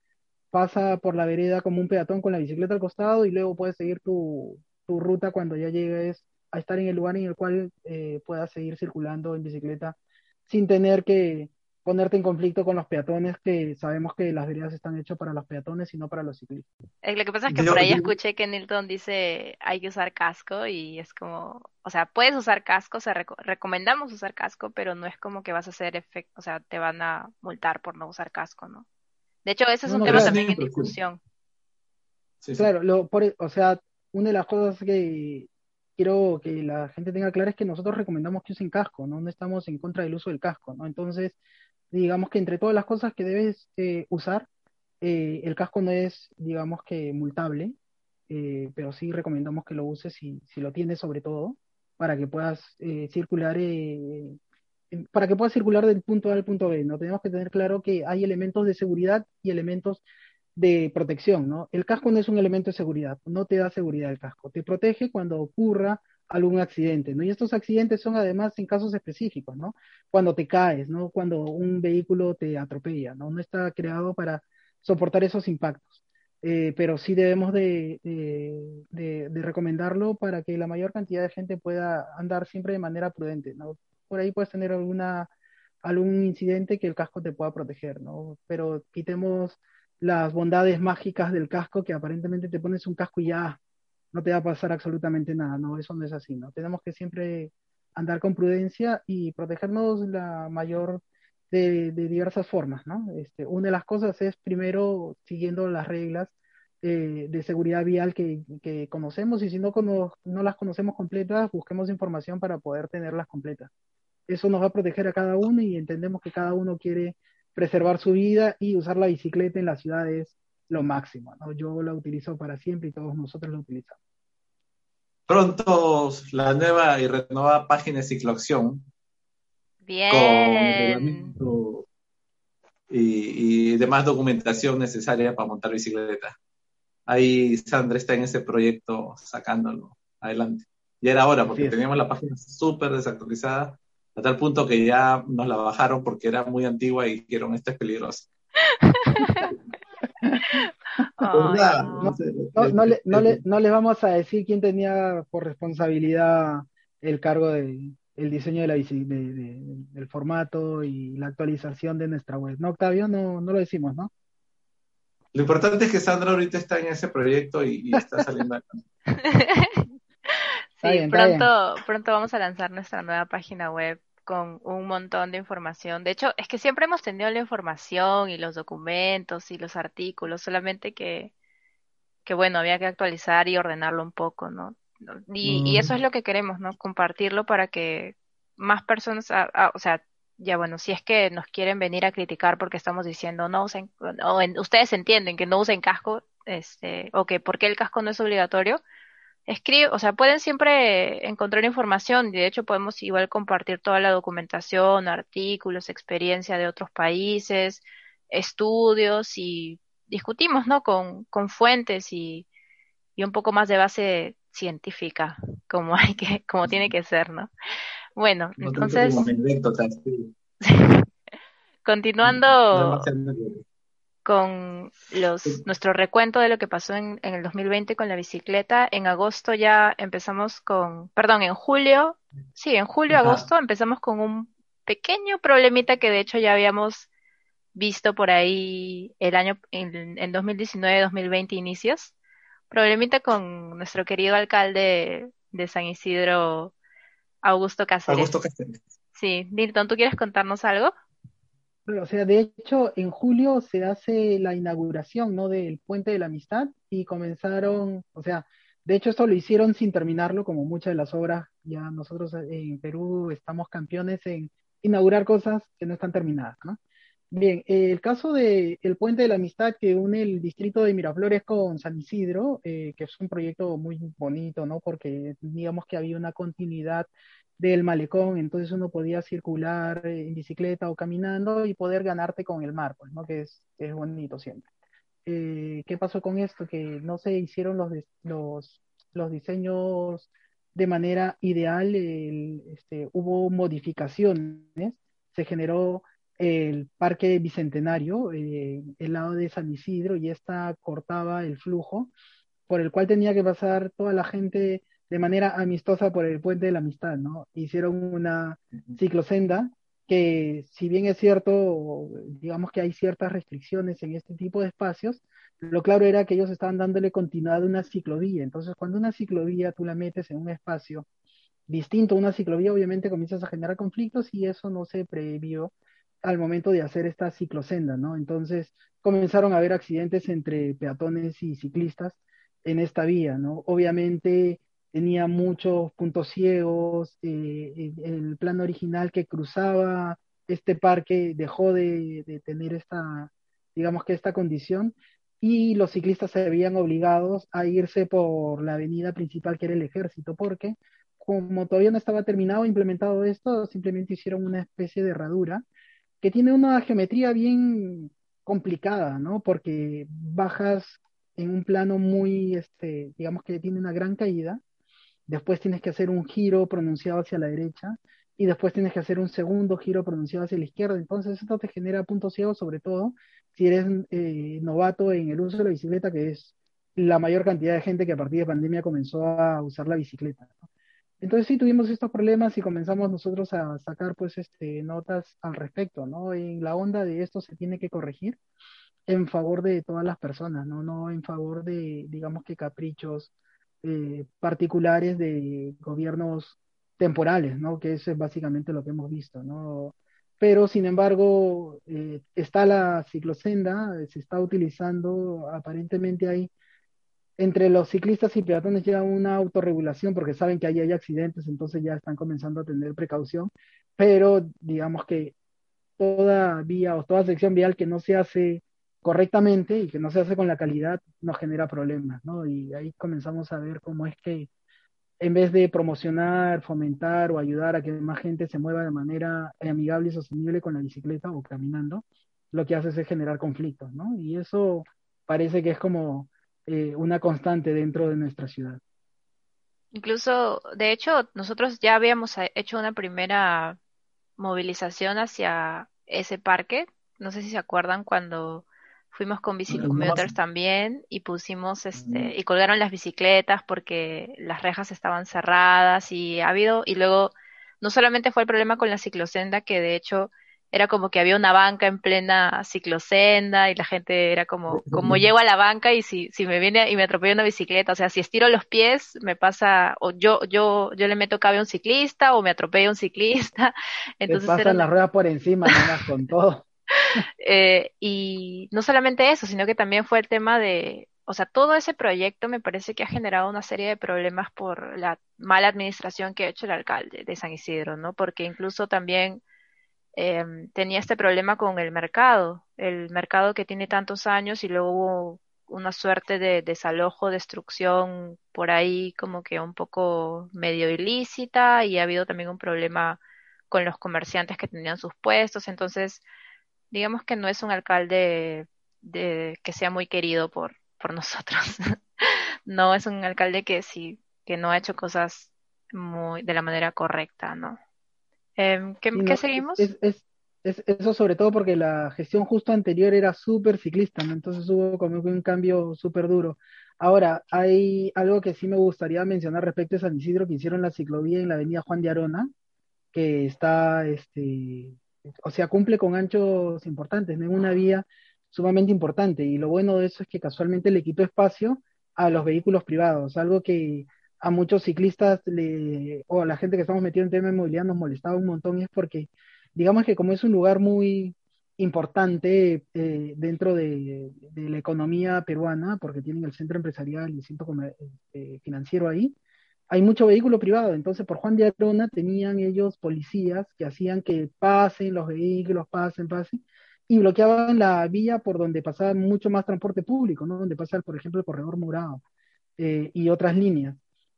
pasa por la vereda como un peatón con la bicicleta al costado y luego puedes seguir tu, ruta cuando ya llegues a estar en el lugar en el cual eh, puedas seguir circulando en bicicleta sin tener que ponerte en conflicto con los peatones, que sabemos que las veredas están hechas para los peatones y no para los ciclistas. Eh, lo que pasa es que por ahí escuché que Nilton dice hay que usar casco y es como, o sea, puedes usar casco, o sea, recomendamos usar casco, pero no es como que vas a hacer efecto, o sea, te van a multar por no usar casco, ¿no? De hecho, ese es un tema también en discusión. Claro, lo, por, o sea, una de las cosas que quiero que la gente tenga clara es que nosotros recomendamos que usen casco, ¿no? no estamos en contra del uso del casco, ¿no? Entonces, digamos que entre todas las cosas que debes eh, usar, eh, el casco no es, digamos que, multable, eh, pero sí recomendamos que lo uses si, si lo tienes sobre todo, para que puedas circular para que pueda circular del punto A al punto B, ¿no? Tenemos que tener claro que hay elementos de seguridad y elementos de protección, ¿no? El casco no es un elemento de seguridad, no te da seguridad el casco, te protege cuando ocurra algún accidente, ¿no? Y estos accidentes son además en casos específicos, ¿no? Cuando te caes, ¿no? Cuando un vehículo te atropella, ¿no? No está creado para soportar esos impactos. Eh, pero sí debemos de, de, recomendarlo para que la mayor cantidad de gente pueda andar siempre de manera prudente, ¿no? por ahí puedes tener alguna, algún incidente que el casco te pueda proteger, ¿no? Pero quitemos las bondades mágicas del casco que aparentemente te pones un casco y ya no te va a pasar absolutamente nada, no, eso no es así, ¿no? Tenemos que siempre andar con prudencia y protegernos la mayor de, diversas formas, ¿no? Este, una de las cosas es primero siguiendo las reglas de seguridad vial que, conocemos y si no, no las conocemos completas, busquemos información para poder tenerlas completas eso nos va a proteger a cada uno y entendemos que cada uno quiere preservar su vida y usar la bicicleta en la ciudad es lo máximo. ¿no? Yo la utilizo para siempre y todos nosotros la utilizamos. Pronto la nueva y renovada página de Cicloacción. Bien. y, y demás documentación necesaria para montar bicicleta. Ahí Sandra está en ese proyecto sacándolo adelante. Ya era hora, porque teníamos la página súper desactualizada, a tal punto que ya nos la bajaron porque era muy antigua y dijeron, esta es peligrosa. <laughs> no, le, no, le, vamos a decir quién tenía por responsabilidad el cargo de, el diseño de la, del formato y la actualización de nuestra web. ¿No, Octavio? No, no lo decimos, ¿no? Lo importante es que Sandra ahorita está en ese proyecto y, está saliendo. <laughs> sí, pronto, pronto vamos a lanzar nuestra nueva página web con un montón de información. De hecho, es que siempre hemos tenido la información y los documentos y los artículos, solamente que, que bueno, había que actualizar y ordenarlo un poco, ¿no? Y, eso es mm. lo que queremos, ¿no? Compartirlo para que más personas, o sea, ya bueno, si es que nos quieren venir a criticar porque estamos diciendo no usen, o ustedes entienden que no usen casco, este, o que por qué el casco no es obligatorio, escribe, o sea, pueden siempre encontrar información, de hecho podemos igual compartir toda la documentación, artículos, experiencia de otros países, estudios y discutimos, ¿no? Con, con fuentes y, y un poco más de base científica, como hay que, como tiene que ser, ¿no? Bueno, entonces <laughs> continuando con los nuestro recuento de lo que pasó en, en, el 2020 con la bicicleta, en agosto ya empezamos con, perdón, en julio, sí, en julio, agosto empezamos con un pequeño problemita que de hecho ya habíamos visto por ahí el año en, en 2019-2020 inicios, problemita con nuestro querido alcalde de San Isidro, Augusto Cáceres. Augusto Cáceres. Sí, Nilton, ¿tú quieres contarnos algo? O sea, de hecho, en julio se hace la inauguración, ¿no? Del Puente de la Amistad y comenzaron, o sea, de hecho esto lo hicieron sin terminarlo, como muchas de las obras. Ya nosotros en Perú estamos campeones en inaugurar cosas que no están terminadas, ¿no? Bien, el caso del el Puente de la Amistad que une el distrito de Miraflores con San Isidro, eh, que es un proyecto muy bonito, ¿no? Porque digamos que había una continuidad del malecón, entonces uno podía circular en bicicleta o caminando y poder ganarte con el mar, pues, ¿no? Que es, es bonito siempre. Eh, ¿Qué pasó con esto? Que no se hicieron los, los, los diseños de manera ideal, este, hubo modificaciones, se generó el Parque Bicentenario, eh, el lado de San Isidro, y esta cortaba el flujo por el cual tenía que pasar toda la gente de manera amistosa por el puente de la amistad, ¿no? Hicieron una ciclosenda que, si bien es cierto, digamos que hay ciertas restricciones en este tipo de espacios, lo claro era que ellos estaban dándole continuidad a una ciclovía. Entonces, cuando una ciclovía tú la metes en un espacio distinto a una ciclovía, obviamente comienzas a generar conflictos y eso no se previó al momento de hacer esta ciclosenda, ¿no? Entonces comenzaron a haber accidentes entre peatones y ciclistas en esta vía, ¿no? Obviamente tenía muchos puntos ciegos, eh, el plan original que cruzaba este parque dejó de, de, tener esta, digamos que esta condición, y los ciclistas se veían obligados a irse por la avenida principal que era el ejército, porque como todavía no estaba terminado, implementado esto, simplemente hicieron una especie de herradura que tiene una geometría bien complicada, ¿no? Porque bajas en un plano muy, este, digamos que tiene una gran caída, después tienes que hacer un giro pronunciado hacia la derecha y después tienes que hacer un segundo giro pronunciado hacia la izquierda. Entonces esto te genera puntos ciegos, sobre todo si eres eh, novato en el uso de la bicicleta, que es la mayor cantidad de gente que a partir de pandemia comenzó a usar la bicicleta. Entonces sí tuvimos estos problemas y comenzamos nosotros a sacar pues este, notas al respecto, ¿no? En la onda de esto se tiene que corregir en favor de todas las personas, ¿no? No en favor de, digamos que caprichos eh, particulares de gobiernos temporales, ¿no? Que eso es básicamente lo que hemos visto, ¿no? Pero, sin embargo, eh, está la ciclosenda, se está utilizando, aparentemente hay entre los ciclistas y peatones ya una autorregulación porque saben que ahí hay accidentes, entonces ya están comenzando a tener precaución, pero digamos que toda vía o toda sección vial que no se hace correctamente y que no se hace con la calidad nos genera problemas, ¿no? Y ahí comenzamos a ver cómo es que en vez de promocionar, fomentar o ayudar a que más gente se mueva de manera amigable y sostenible con la bicicleta o caminando, lo que hace es generar conflictos, ¿no? Y eso parece que es como eh, una constante dentro de nuestra ciudad. Incluso, de hecho, nosotros ya habíamos hecho una primera movilización hacia ese parque. No sé si se acuerdan cuando fuimos con bicicommuters también y pusimos este y colgaron las bicicletas porque las rejas estaban cerradas y ha habido y luego no solamente fue el problema con la ciclosenda que de hecho era como que había una banca en plena ciclosenda y la gente era como, como llego a la banca y si, si me viene y me atropella una bicicleta, o sea, si estiro los pies, me pasa, o yo, yo, yo le meto cabe a un ciclista o me atropella un ciclista. <laughs> Entonces pasan las ruedas por encima, con todo. <laughs> Eh, y no solamente eso, sino que también fue el tema de, o sea, todo ese proyecto me parece que ha generado una serie de problemas por la mala administración que ha hecho el alcalde de San Isidro, ¿no? Porque incluso también Em, tenía este problema con el mercado, el mercado que tiene tantos años y luego hubo una suerte de desalojo, destrucción por ahí como que un poco medio ilícita y ha habido también un problema con los comerciantes que tenían sus puestos, entonces digamos que no es un alcalde de, que sea muy querido por, por <laughs> nosotros. no es un alcalde que sí, que no ha hecho cosas muy de la manera correcta, ¿no? Em, ¿qué, seguimos? Es, eso sobre todo porque la gestión justo anterior era súper ciclista, ¿no? Entonces hubo como un cambio súper duro. Ahora, hay algo que sí me gustaría mencionar respecto a San Isidro, que hicieron la ciclovía en la avenida Juan de Arona, que está, este, o sea, cumple con anchos importantes, una vía sumamente importante. Y lo bueno de eso es que casualmente le quitó espacio a los vehículos privados, algo que a muchos ciclistas le, o a la gente que estamos metidos en tema de movilidad nos molestaba un montón es porque, digamos que como es un lugar muy importante eh, dentro de, la economía peruana, porque tienen el centro empresarial y el centro eh, financiero ahí, hay mucho vehículo privado. Entonces, por Juan de Arona tenían ellos policías que hacían que pasen los vehículos, pasen, pasen, y bloqueaban la vía por donde pasaba mucho más transporte público, ¿no? Donde pasa, por ejemplo, el corredor morado eh, y otras líneas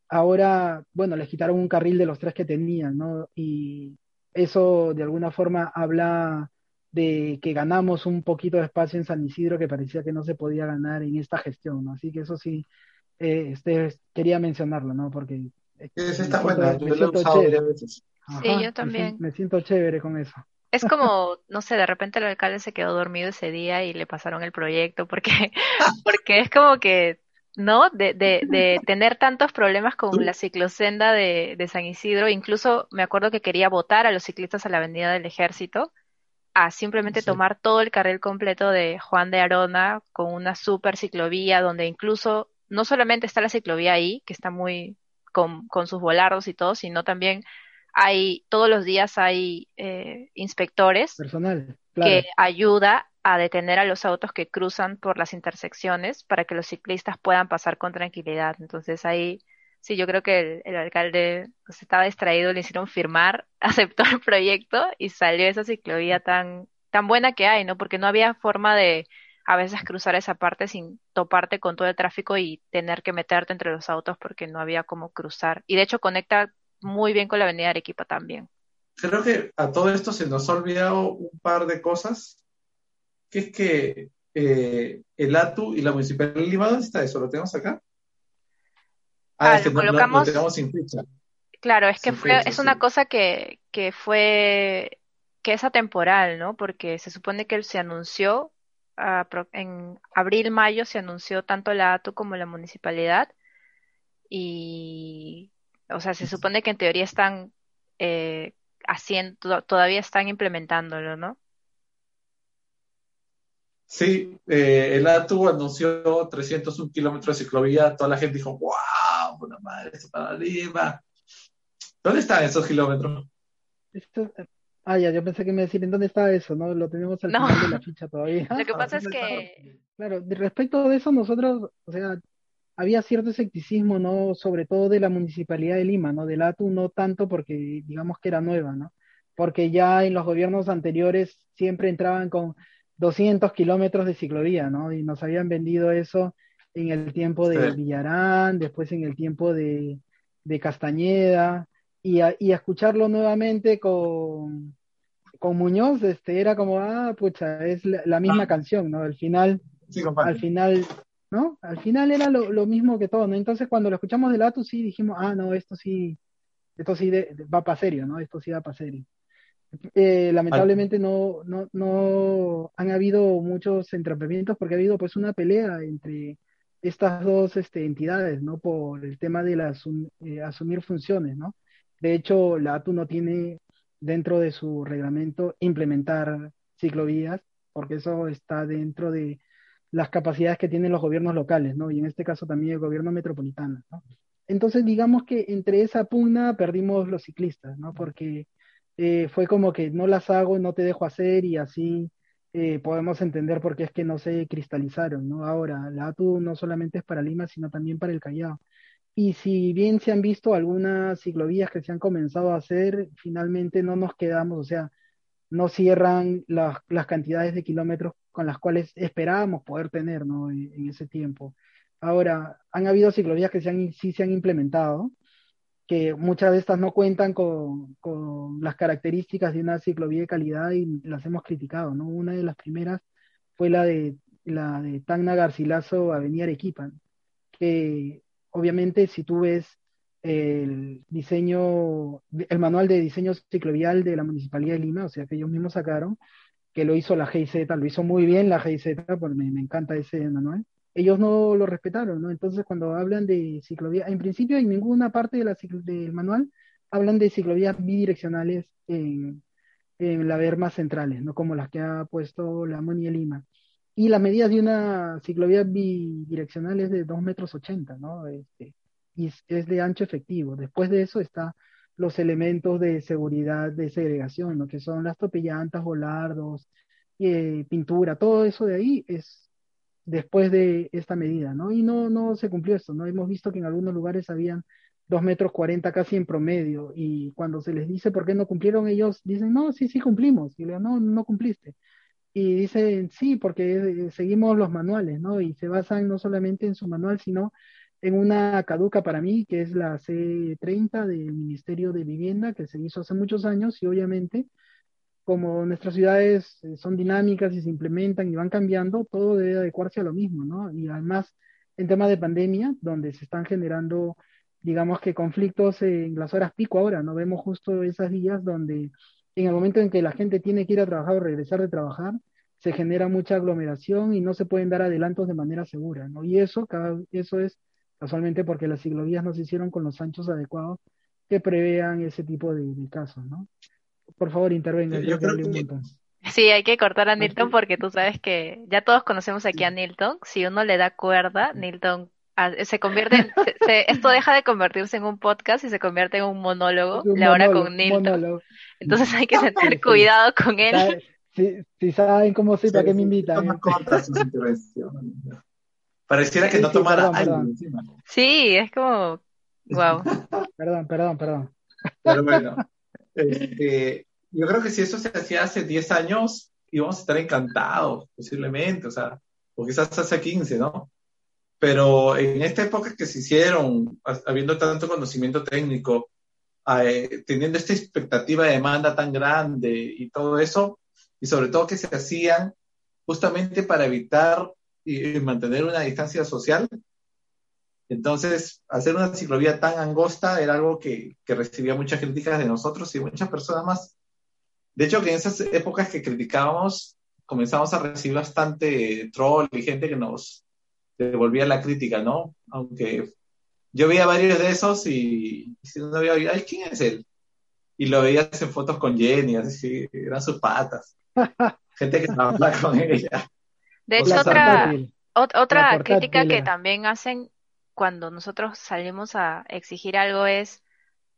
ahora, bueno, les quitaron un carril de los tres que tenían, ¿no? Y eso de alguna forma habla de que ganamos un poquito de espacio en San Isidro que parecía que no se podía ganar en esta gestión, ¿no? Así que eso sí, eh, este, quería mencionarlo, ¿no? Porque... Es esta buena, yo lo he usado veces. sí, yo también. Me, siento chévere con eso. Es <laughs> como, no sé, de repente el alcalde se quedó dormido ese día y le pasaron el proyecto porque, <laughs> porque es como que ¿no? De, de, de, tener tantos problemas con la ciclosenda de, de, San Isidro. Incluso me acuerdo que quería votar a los ciclistas a la Avenida del Ejército a simplemente tomar todo el carril completo de Juan de Arona con una super ciclovía donde incluso no solamente está la ciclovía ahí, que está muy con, con sus volardos y todo, sino también hay, todos los días hay eh, inspectores Personal, que ayuda a detener a los autos que cruzan por las intersecciones para que los ciclistas puedan pasar con tranquilidad. Entonces ahí sí, yo creo que el, alcalde pues, estaba distraído, le hicieron firmar, <laughs> aceptó el proyecto y salió esa ciclovía tan, tan buena que hay, ¿no? Porque no había forma de a veces cruzar esa parte sin toparte con todo el tráfico y tener que meterte entre los autos porque no había cómo cruzar. Y de hecho conecta muy bien con la avenida Arequipa también. Creo que a todo esto se nos ha olvidado un par de cosas que es que eh, el ATU y la Municipalidad de Lima, ¿dónde está eso? ¿Lo tenemos acá? Ah, ah lo colocamos... tenemos sin Claro, es que fue, es una cosa que, que fue, que es atemporal, ¿no? Porque se supone que se anunció, en abril, mayo se anunció tanto la ATU como la municipalidad y, o sea, se supone que en teoría están eh, haciendo, todavía están implementándolo, ¿no? Sí, eh, el ATU anunció 301 kilómetros de ciclovía, toda la gente dijo, wow, una madre, esto para Lima. ¿Dónde están esos kilómetros? Ah, ya, yo pensé que me decían, ¿dónde está eso? No, lo tenemos al final de la ficha todavía. <laughs> Lo que pasa es que... Claro, respecto de eso, nosotros, o sea, había cierto escepticismo, ¿no? Sobre todo de la Municipalidad de Lima, ¿no? Del ATU no tanto porque digamos que era nueva, ¿no? Porque ya en los gobiernos anteriores siempre entraban con 200 kilómetros de ciclovía, ¿no? Y nos habían vendido eso en el tiempo de Villarán, después en el tiempo de, Castañeda, y, y escucharlo nuevamente con, con Muñoz, este, era como, ah, pucha, es la, la misma Ah. canción, ¿no? Al final, Sí, al final, ¿no? Al final era lo, lo mismo que todo, ¿no? Entonces cuando lo escuchamos de Latu sí dijimos, ah, no, esto sí, esto sí de- de- va para serio, ¿no? Esto sí va para serio. Eh, lamentablemente no, no, no han habido muchos entrenamientos porque ha habido pues una pelea entre estas dos este, entidades, ¿no? Por el tema de la asum- eh, asumir funciones, ¿no? De hecho, la ATU no tiene dentro de su reglamento implementar ciclovías, porque eso está dentro de las capacidades que tienen los gobiernos locales, ¿no? Y en este caso también el gobierno metropolitano, ¿no? Entonces, digamos que entre esa pugna perdimos los ciclistas, ¿no? Porque eh, fue como que no las hago, no te dejo hacer y así eh, podemos entender por qué es que no se cristalizaron, ¿no? Ahora, la ATU no solamente es para Lima, sino también para el Callao. Y si bien se han visto algunas ciclovías que se han comenzado a hacer, finalmente no nos quedamos, o sea, no cierran las, las cantidades de kilómetros con las cuales esperábamos poder tener, ¿no? en, en ese tiempo. Ahora, han habido ciclovías que se han, sí se han implementado, que muchas de estas no cuentan con, con las características de una ciclovía de calidad y las hemos criticado, ¿no? Una de las primeras fue la de, la de Tacna Garcilaso, Avenida Arequipa, que obviamente si tú ves el diseño, el manual de diseño ciclovial de la Municipalidad de Lima, o sea que ellos mismos sacaron, que lo hizo la GIZ, lo hizo muy bien la GIZ, porque me, encanta ese manual, ellos no lo respetaron, ¿no? Entonces cuando hablan de ciclovía, en principio en ninguna parte del manual hablan de ciclovías bidireccionales en, en la vermas centrales, ¿no? Como las que ha puesto la MONI de Lima. Y las medidas de una ciclovía bidireccional es de 2 metros 80, ¿no? Este, y es, de ancho efectivo. Después de eso está los elementos de seguridad de segregación, ¿no? Que son las topillantas, volardos, eh, pintura, todo eso de ahí es después de esta medida, ¿no? Y no, no se cumplió esto, ¿no? Hemos visto que en algunos lugares habían 2 metros 40 casi en promedio, y cuando se les dice por qué no cumplieron, ellos dicen, no, sí, sí cumplimos, y le digo, no, no cumpliste. Y dicen, sí, porque eh, seguimos los manuales, ¿no? Y se basan no solamente en su manual, sino en una caduca para mí, que es la C30 del Ministerio de Vivienda, que se hizo hace muchos años, y obviamente, como nuestras ciudades eh, son dinámicas y se implementan y van cambiando, todo debe adecuarse a lo mismo, ¿no? Y además, en tema de pandemia, donde se están generando, digamos que conflictos en las horas pico ahora, ¿no? Vemos justo esas días donde en el momento en que la gente tiene que ir a trabajar o regresar de trabajar, se genera mucha aglomeración y no se pueden dar adelantos de manera segura, ¿no? Y eso, cada, eso es casualmente porque las ciclovías no se hicieron con los anchos adecuados que prevean ese tipo de, de casos, ¿no? Por favor, intervenga, Yo creo que un. Sí, hay que cortar a. Nilton porque tú sabes que ya todos conocemos aquí a Nilton. Si uno le da cuerda, Nilton se convierte en, se- se- esto deja de convertirse en un podcast y se convierte en un monólogo, un la hora con Nilton. monólogo. Entonces hay que Sí, <laughs> tener sí. cuidado con él. Si, si saben cómo soy, ¿para qué me Sí, invitan? <laughs> Pareciera que Sí, no sí, tomara perdón. encima. Sí, es como, wow. <laughs> Perdón, perdón, perdón. Pero bueno, este, yo creo que si eso se hacía hace 10 años, íbamos a estar encantados, posiblemente, o sea, o quizás hace 15, ¿no? Pero en esta época que se hicieron, ha- habiendo tanto conocimiento técnico, eh, teniendo esta expectativa de demanda tan grande y todo eso, y sobre todo que se hacían justamente para evitar y, y mantener una distancia social, entonces, hacer una ciclovía tan angosta era algo que, que recibía muchas críticas de nosotros y muchas personas más. De hecho, que en esas épocas que criticábamos, comenzamos a recibir bastante troll y gente que nos devolvía la crítica, ¿no? Aunque yo veía varios de esos y, y si no veía, ay, ¿quién es él? Y lo veías en fotos con Jenny, así, eran sus patas. <laughs> Gente que habla con ella. De O hecho, sea, otra, otra crítica que también hacen cuando nosotros salimos a exigir algo es,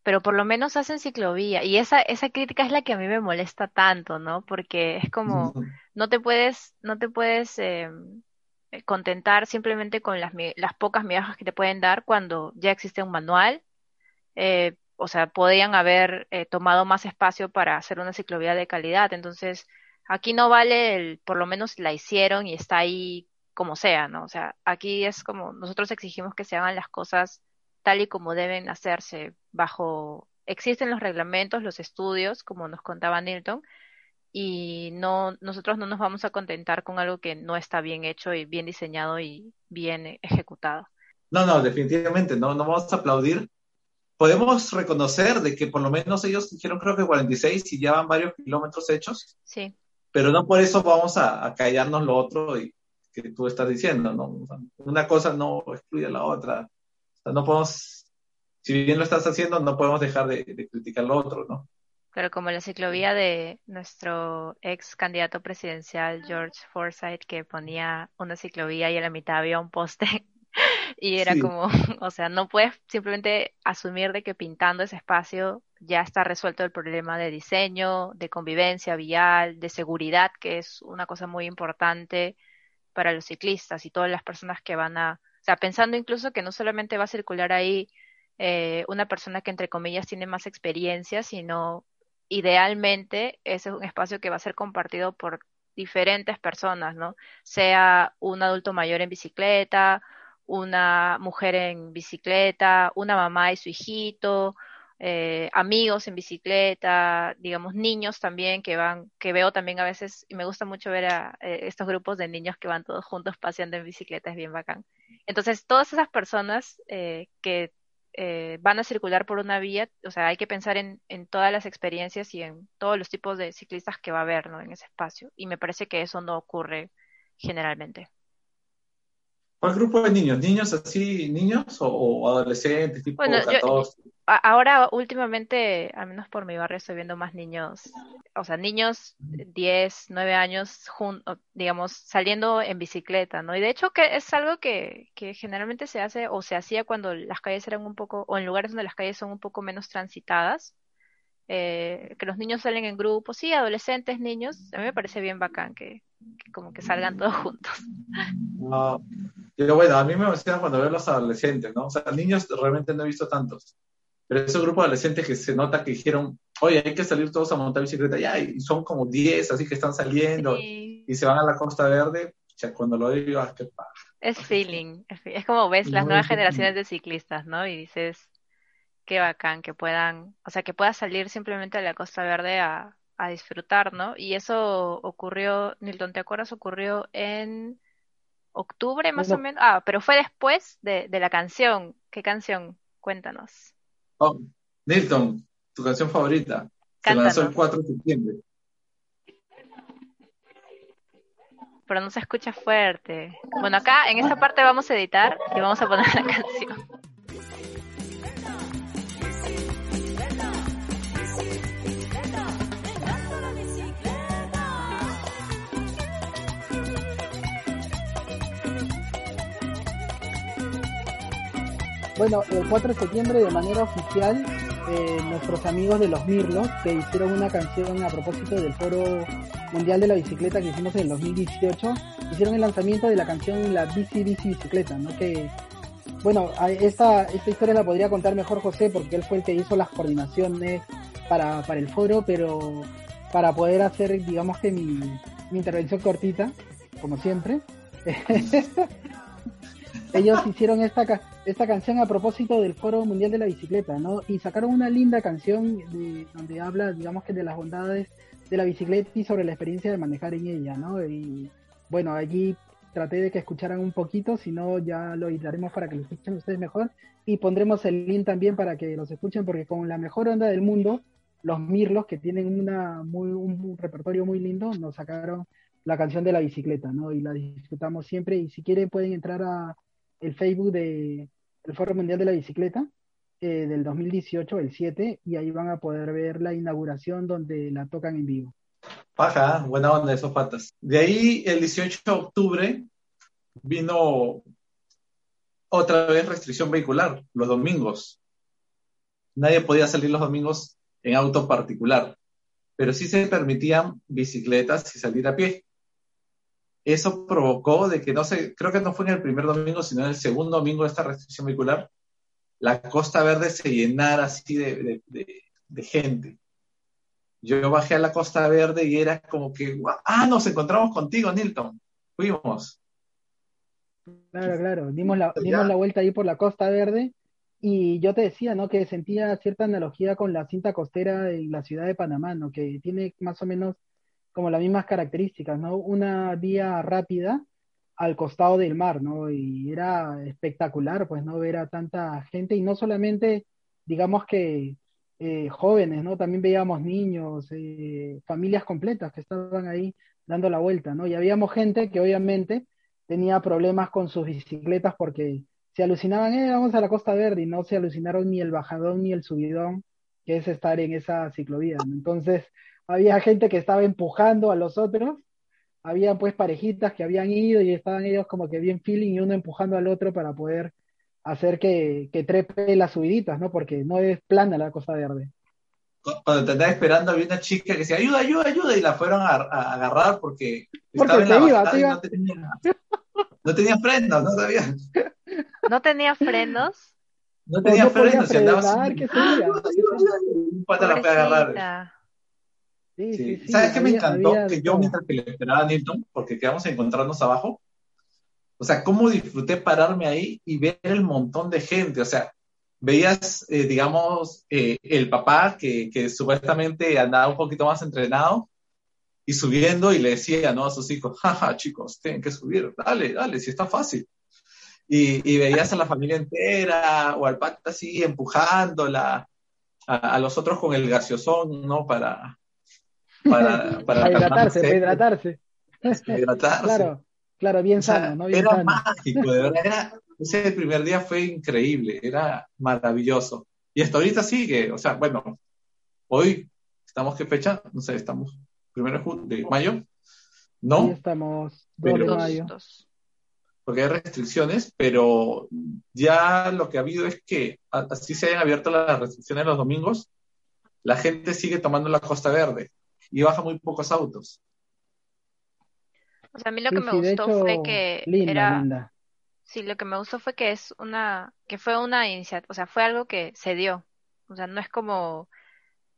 pero por lo menos hacen ciclovía. Y esa, esa crítica es la que a mí me molesta tanto, ¿no? Porque es como, no te puedes, no te puedes eh, contentar simplemente con las, las pocas migajas que te pueden dar cuando ya existe un manual. Eh, o sea, podrían haber eh, tomado más espacio para hacer una ciclovía de calidad. Entonces, aquí no vale el, por lo menos la hicieron y está ahí como sea, ¿no? O sea, aquí es como nosotros exigimos que se hagan las cosas tal y como deben hacerse bajo, existen los reglamentos, los estudios, como nos contaba Nilton, y no, nosotros no nos vamos a contentar con algo que no está bien hecho y bien diseñado y bien ejecutado. No, no, definitivamente, no, no vamos a aplaudir. Podemos reconocer de que por lo menos ellos dijeron creo que 46 y ya van varios kilómetros hechos. Sí. Pero no por eso vamos a, a callarnos lo otro y que tú estás diciendo, ¿no? O sea, una cosa no excluye a la otra. O sea, no podemos, si bien lo estás haciendo, no podemos dejar de, de criticar lo otro, ¿no? Pero como la ciclovía de nuestro ex candidato presidencial George Forsyth que ponía una ciclovía y a la mitad había un poste <laughs> y era Sí. como, <laughs> o sea, no puedes simplemente asumir de que pintando ese espacio ya está resuelto el problema de diseño, de convivencia vial, de seguridad, que es una cosa muy importante para los ciclistas y todas las personas que van a, o sea, pensando incluso que no solamente va a circular ahí eh, una persona que entre comillas tiene más experiencia, sino idealmente ese es un espacio que va a ser compartido por diferentes personas, ¿no? Sea un adulto mayor en bicicleta, una mujer en bicicleta, una mamá y su hijito, eh, amigos en bicicleta, digamos niños también que van, que veo también a veces, y me gusta mucho ver a eh, estos grupos de niños que van todos juntos paseando en bicicleta, es bien bacán. Entonces, todas esas personas eh, que eh, van a circular por una vía, o sea, hay que pensar en, en todas las experiencias y en todos los tipos de ciclistas que va a haber, ¿no? En ese espacio. Y me parece que eso no ocurre generalmente. ¿Cuál grupo de niños? ¿Niños así, niños o, o adolescentes, tipo Bueno, yo- 14? A- Ahora, últimamente, al menos por mi barrio, estoy viendo más niños, o sea, niños de 10, 9 años, jun- digamos, saliendo en bicicleta, ¿no? Y de hecho que es algo que, que generalmente se hace o se hacía cuando las calles eran un poco, o en lugares donde las calles son un poco menos transitadas, eh, que los niños salen en grupos, sí, adolescentes, niños, a mí me parece bien bacán que como que salgan todos juntos. No. Yo, bueno, a mí me emociona cuando veo a los adolescentes, ¿no? O sea, niños realmente no he visto tantos. Pero esos grupos de adolescentes que se nota que dijeron, oye, hay que salir todos a montar bicicleta, ya, y son como 10, así que están saliendo Sí. y se van a la Costa Verde. O sea, cuando lo digo, ah, qué paja. Es feeling, es, como ves las No, nuevas generaciones de ciclistas, ¿no? Y dices, qué bacán que puedan, o sea, que puedas salir simplemente a la Costa Verde a, a disfrutar, ¿no? Y eso ocurrió, Nilton, ¿te acuerdas? Ocurrió en octubre más o menos. Ah, pero fue después de, de la canción. ¿Qué canción? Cuéntanos. Oh, Nilton, tu canción favorita. Se lanzó el Cántanos. 4 de septiembre. Pero no se escucha fuerte. Bueno, acá en esta parte vamos a editar y vamos a poner la <laughs> canción. Bueno, el 4 de septiembre de manera oficial, eh, nuestros amigos de los Mirlos, que hicieron una canción a propósito del Foro Mundial de la Bicicleta que hicimos en el 2018, hicieron el lanzamiento de la canción La Bici Bici Bicicleta, ¿no? Que, bueno, esta, esta historia la podría contar mejor José porque él fue el que hizo las coordinaciones para, para el foro, pero para poder hacer, digamos que mi, mi intervención cortita, como siempre. <laughs> Ellos hicieron esta, ca- esta canción a propósito del Foro Mundial de la Bicicleta, ¿no? Y sacaron una linda canción de- donde habla, digamos que de las bondades de la bicicleta y sobre la experiencia de manejar en ella, ¿no? Y bueno, allí traté de que escucharan un poquito, si no ya lo editaremos para que lo escuchen ustedes mejor y pondremos el link también para que los escuchen porque con la mejor onda del mundo, los Mirlos que tienen una muy, un repertorio muy lindo, nos sacaron la canción de la bicicleta, ¿no? Y la disfrutamos siempre y si quieren pueden entrar a el Facebook de el Foro Mundial de la Bicicleta eh, del 2018, el 7, y ahí van a poder ver la inauguración donde la tocan en vivo. Paja, buena onda esos patas. De ahí, el 18 de octubre, vino otra vez restricción vehicular, los domingos. Nadie podía salir los domingos en auto particular, pero sí se permitían bicicletas y salir a pie. Eso provocó de que no sé, creo que no fue en el primer domingo, sino en el segundo domingo de esta restricción vehicular, la Costa Verde se llenara así de, de- de- de gente. Yo bajé a la Costa Verde y era como que, "Guau, ah, nos encontramos contigo, Nilton. Fuimos. Claro, claro, dimos la, dimos la vuelta ahí por la Costa Verde y yo te decía, ¿no? Que sentía cierta analogía con la cinta costera en la ciudad de Panamá, ¿no? Que tiene más o menos como las mismas características, ¿no? Una vía rápida al costado del mar, ¿no? Y era espectacular, pues, ¿no? Ver a tanta gente y no solamente, digamos que eh, jóvenes, ¿no? También veíamos niños, eh, familias completas que estaban ahí dando la vuelta, ¿no? Y habíamos gente que obviamente tenía problemas con sus bicicletas porque se alucinaban, eh, vamos a la Costa Verde y no se alucinaron ni el bajadón ni el subidón, que es estar en esa ciclovía. ¿no? Entonces, había gente que estaba empujando a los otros, había pues parejitas que habían ido y estaban ellos como que bien feeling y uno empujando al otro para poder hacer que, que trepe las subiditas, ¿no? Porque no es plana la Costa Verde. Cuando te andaba esperando había una chica que decía, ayuda, ayuda, ayuda, y la fueron a, a agarrar porque, Porque estaba en la iba, no tenía, no tenía frenos, no sabía, ¿No tenía frenos? no tenía no frenos, y andaba frenar, así, qué "Ayuda, sería". ayuda, ayuda, y un pata la fue a agarrar. Sí, Sí. sí, ¿Sabes qué me encantó? había Que yo mientras que le esperaba a Newton, porque quedamos a encontrarnos abajo, o sea, cómo disfruté pararme ahí y ver el montón de gente, o sea, veías, eh, digamos, eh, el papá que, que supuestamente andaba un poquito más entrenado y subiendo y le decía, ¿no? A sus hijos, jaja, chicos, tienen que subir, dale, dale, si está fácil. Y, y veías a la familia entera o al pata así empujándola, a, a los otros con el gaseosón, ¿no? Para, para, <laughs> para hidratarse, para hidratarse. hidratarse. Claro, claro, bien O sea, sano, ¿no? Bien era sano. mágico, de verdad, era, ese primer día fue increíble, era maravilloso. Y hasta ahorita sigue, o sea, bueno, hoy estamos, ¿qué fecha? No sé, estamos primero de, mayo, ¿no? estamos, 2 de mayo. Porque hay restricciones, pero ya lo que ha habido es que así se hayan abierto las restricciones los domingos, la gente sigue tomando la Costa Verde y baja muy pocos autos. O sea, a mí lo Sí, que me sí, gustó hecho, fue que linda, era, linda. sí, lo que me gustó fue que es una, que fue una iniciativa, o sea, fue algo que se dio. O sea, no es como,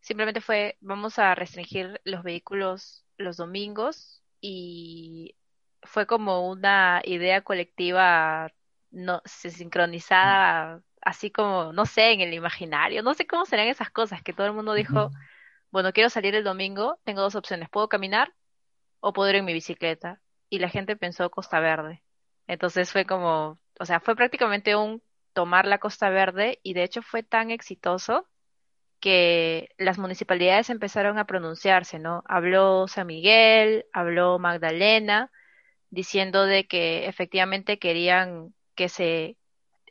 simplemente fue, vamos a restringir los vehículos los domingos y fue como una idea colectiva no se- sincronizada, así como, no sé, en el imaginario, no sé cómo serán esas cosas, que todo el mundo dijo, bueno, quiero salir el domingo, tengo dos opciones, puedo caminar o puedo ir en mi bicicleta. Y la gente pensó Costa Verde. Entonces fue como, o sea, fue prácticamente un tomar la Costa Verde y de hecho fue tan exitoso que las municipalidades empezaron a pronunciarse, ¿no? Habló San Miguel, habló Magdalena, diciendo de que efectivamente querían que se,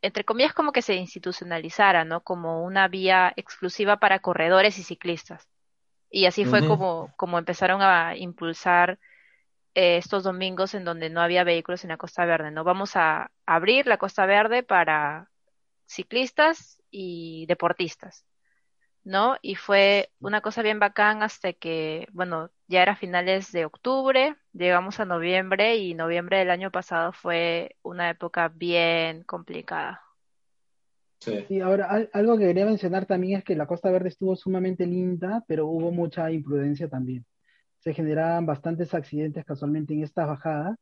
entre comillas, como que se institucionalizara, ¿no? Como una vía exclusiva para corredores y ciclistas. Y así fue como, como empezaron a impulsar eh, estos domingos en donde no había vehículos en la Costa Verde, ¿no? Vamos a abrir la Costa Verde para ciclistas y deportistas, ¿no? Y fue una cosa bien bacán hasta que, bueno, ya era finales de octubre, llegamos a noviembre y noviembre del año pasado fue una época bien complicada. Sí. Sí, ahora al- algo que quería mencionar también es que la Costa Verde estuvo sumamente linda, pero hubo mucha imprudencia también. Se generaban bastantes accidentes casualmente en estas bajadas,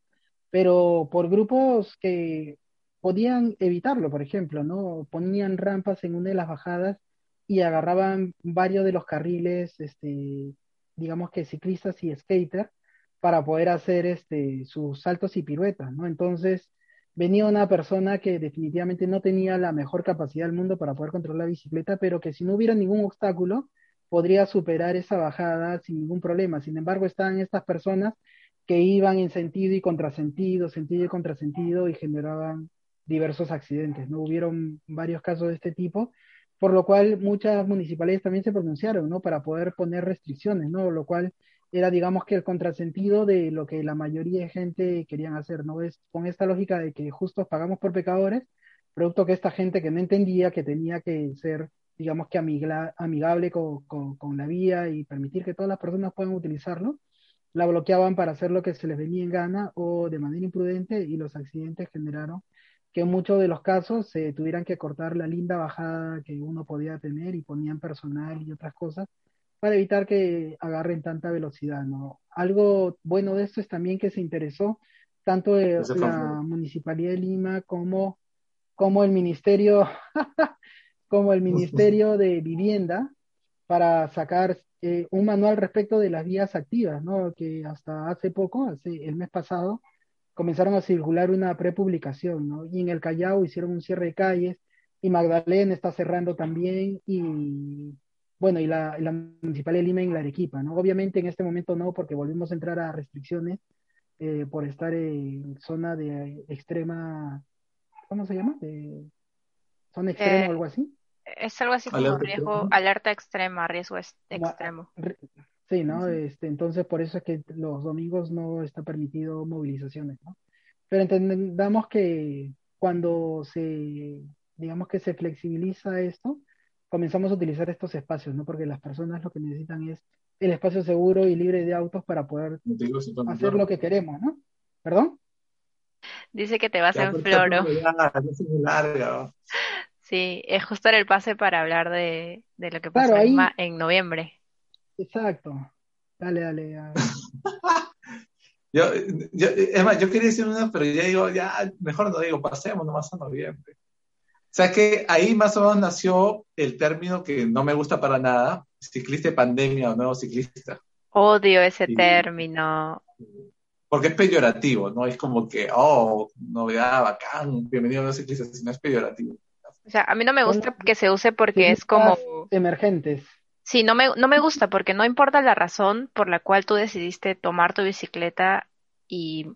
pero por grupos que podían evitarlo, por ejemplo, ¿no? Ponían rampas en una de las bajadas y agarraban varios de los carriles, este, digamos que ciclistas y skater, para poder hacer este, sus saltos y piruetas, ¿no? Entonces venía una persona que definitivamente no tenía la mejor capacidad del mundo para poder controlar la bicicleta, pero que si no hubiera ningún obstáculo, podría superar esa bajada sin ningún problema. Sin embargo, estaban estas personas que iban en sentido y contrasentido, sentido y contrasentido y generaban diversos accidentes, ¿no? Hubieron varios casos de este tipo, por lo cual muchas municipalidades también se pronunciaron, ¿no? Para poder poner restricciones, ¿no? Lo cual era, digamos que el contrasentido de lo que la mayoría de gente querían hacer, ¿no? Es con esta lógica de que justos pagamos por pecadores, producto que esta gente que no entendía que tenía que ser, digamos que amigla- amigable con, con- la vía y permitir que todas las personas puedan utilizarlo, la bloqueaban para hacer lo que se les venía en gana o de manera imprudente y los accidentes generaron que en muchos de los casos se tuvieran que cortar la linda bajada que uno podía tener y ponían personal y otras cosas para evitar que agarren tanta velocidad, ¿no? Algo bueno de esto es también que se interesó tanto Ese la Municipalidad de Lima como, como el Ministerio, <laughs> como el Ministerio de Vivienda para sacar eh, un manual respecto de las vías activas, ¿no? Que hasta hace poco, hace el mes pasado, comenzaron a circular una prepublicación, ¿no? Y en el Callao hicieron un cierre de calles, y Magdalena está cerrando también, y bueno, y la, y la Municipal de Lima en la Arequipa, ¿no? Obviamente en este momento no, porque volvimos a entrar a restricciones eh, por estar en zona de extrema, ¿cómo se llama? De zona extrema Eh, o algo así. es algo así como Alerta riesgo, extrema. alerta extrema, riesgo extremo. re- Sí, ¿no? Este, entonces por eso es que los domingos no está permitido movilizaciones, ¿no? Pero entendamos que cuando se, digamos que se flexibiliza esto, comenzamos a utilizar estos espacios, ¿no? Porque las personas lo que necesitan es el espacio seguro y libre de autos para poder hacer lo que queremos, ¿no? ¿Perdón? Dice que te vas Ya, en floro. Sí, es justo el pase para hablar de, de lo que pasó Claro, ahí, en noviembre. exacto. Dale, dale. ver. <laughs> Yo, yo, es más, yo quería decir una, pero ya digo, ya, mejor no digo, pasemos nomás a noviembre. O sea que ahí más o menos nació el término que no me gusta para nada, ciclista de pandemia o nuevo ciclista. Odio ese Y- término. porque es peyorativo, no es como que, oh, novedad, bacán, bienvenido a nuevo ciclista, sino es peyorativo. O sea, a mí no me gusta que se use porque es como, emergentes. sí, no me, no me gusta porque no importa la razón por la cual tú decidiste tomar tu bicicleta y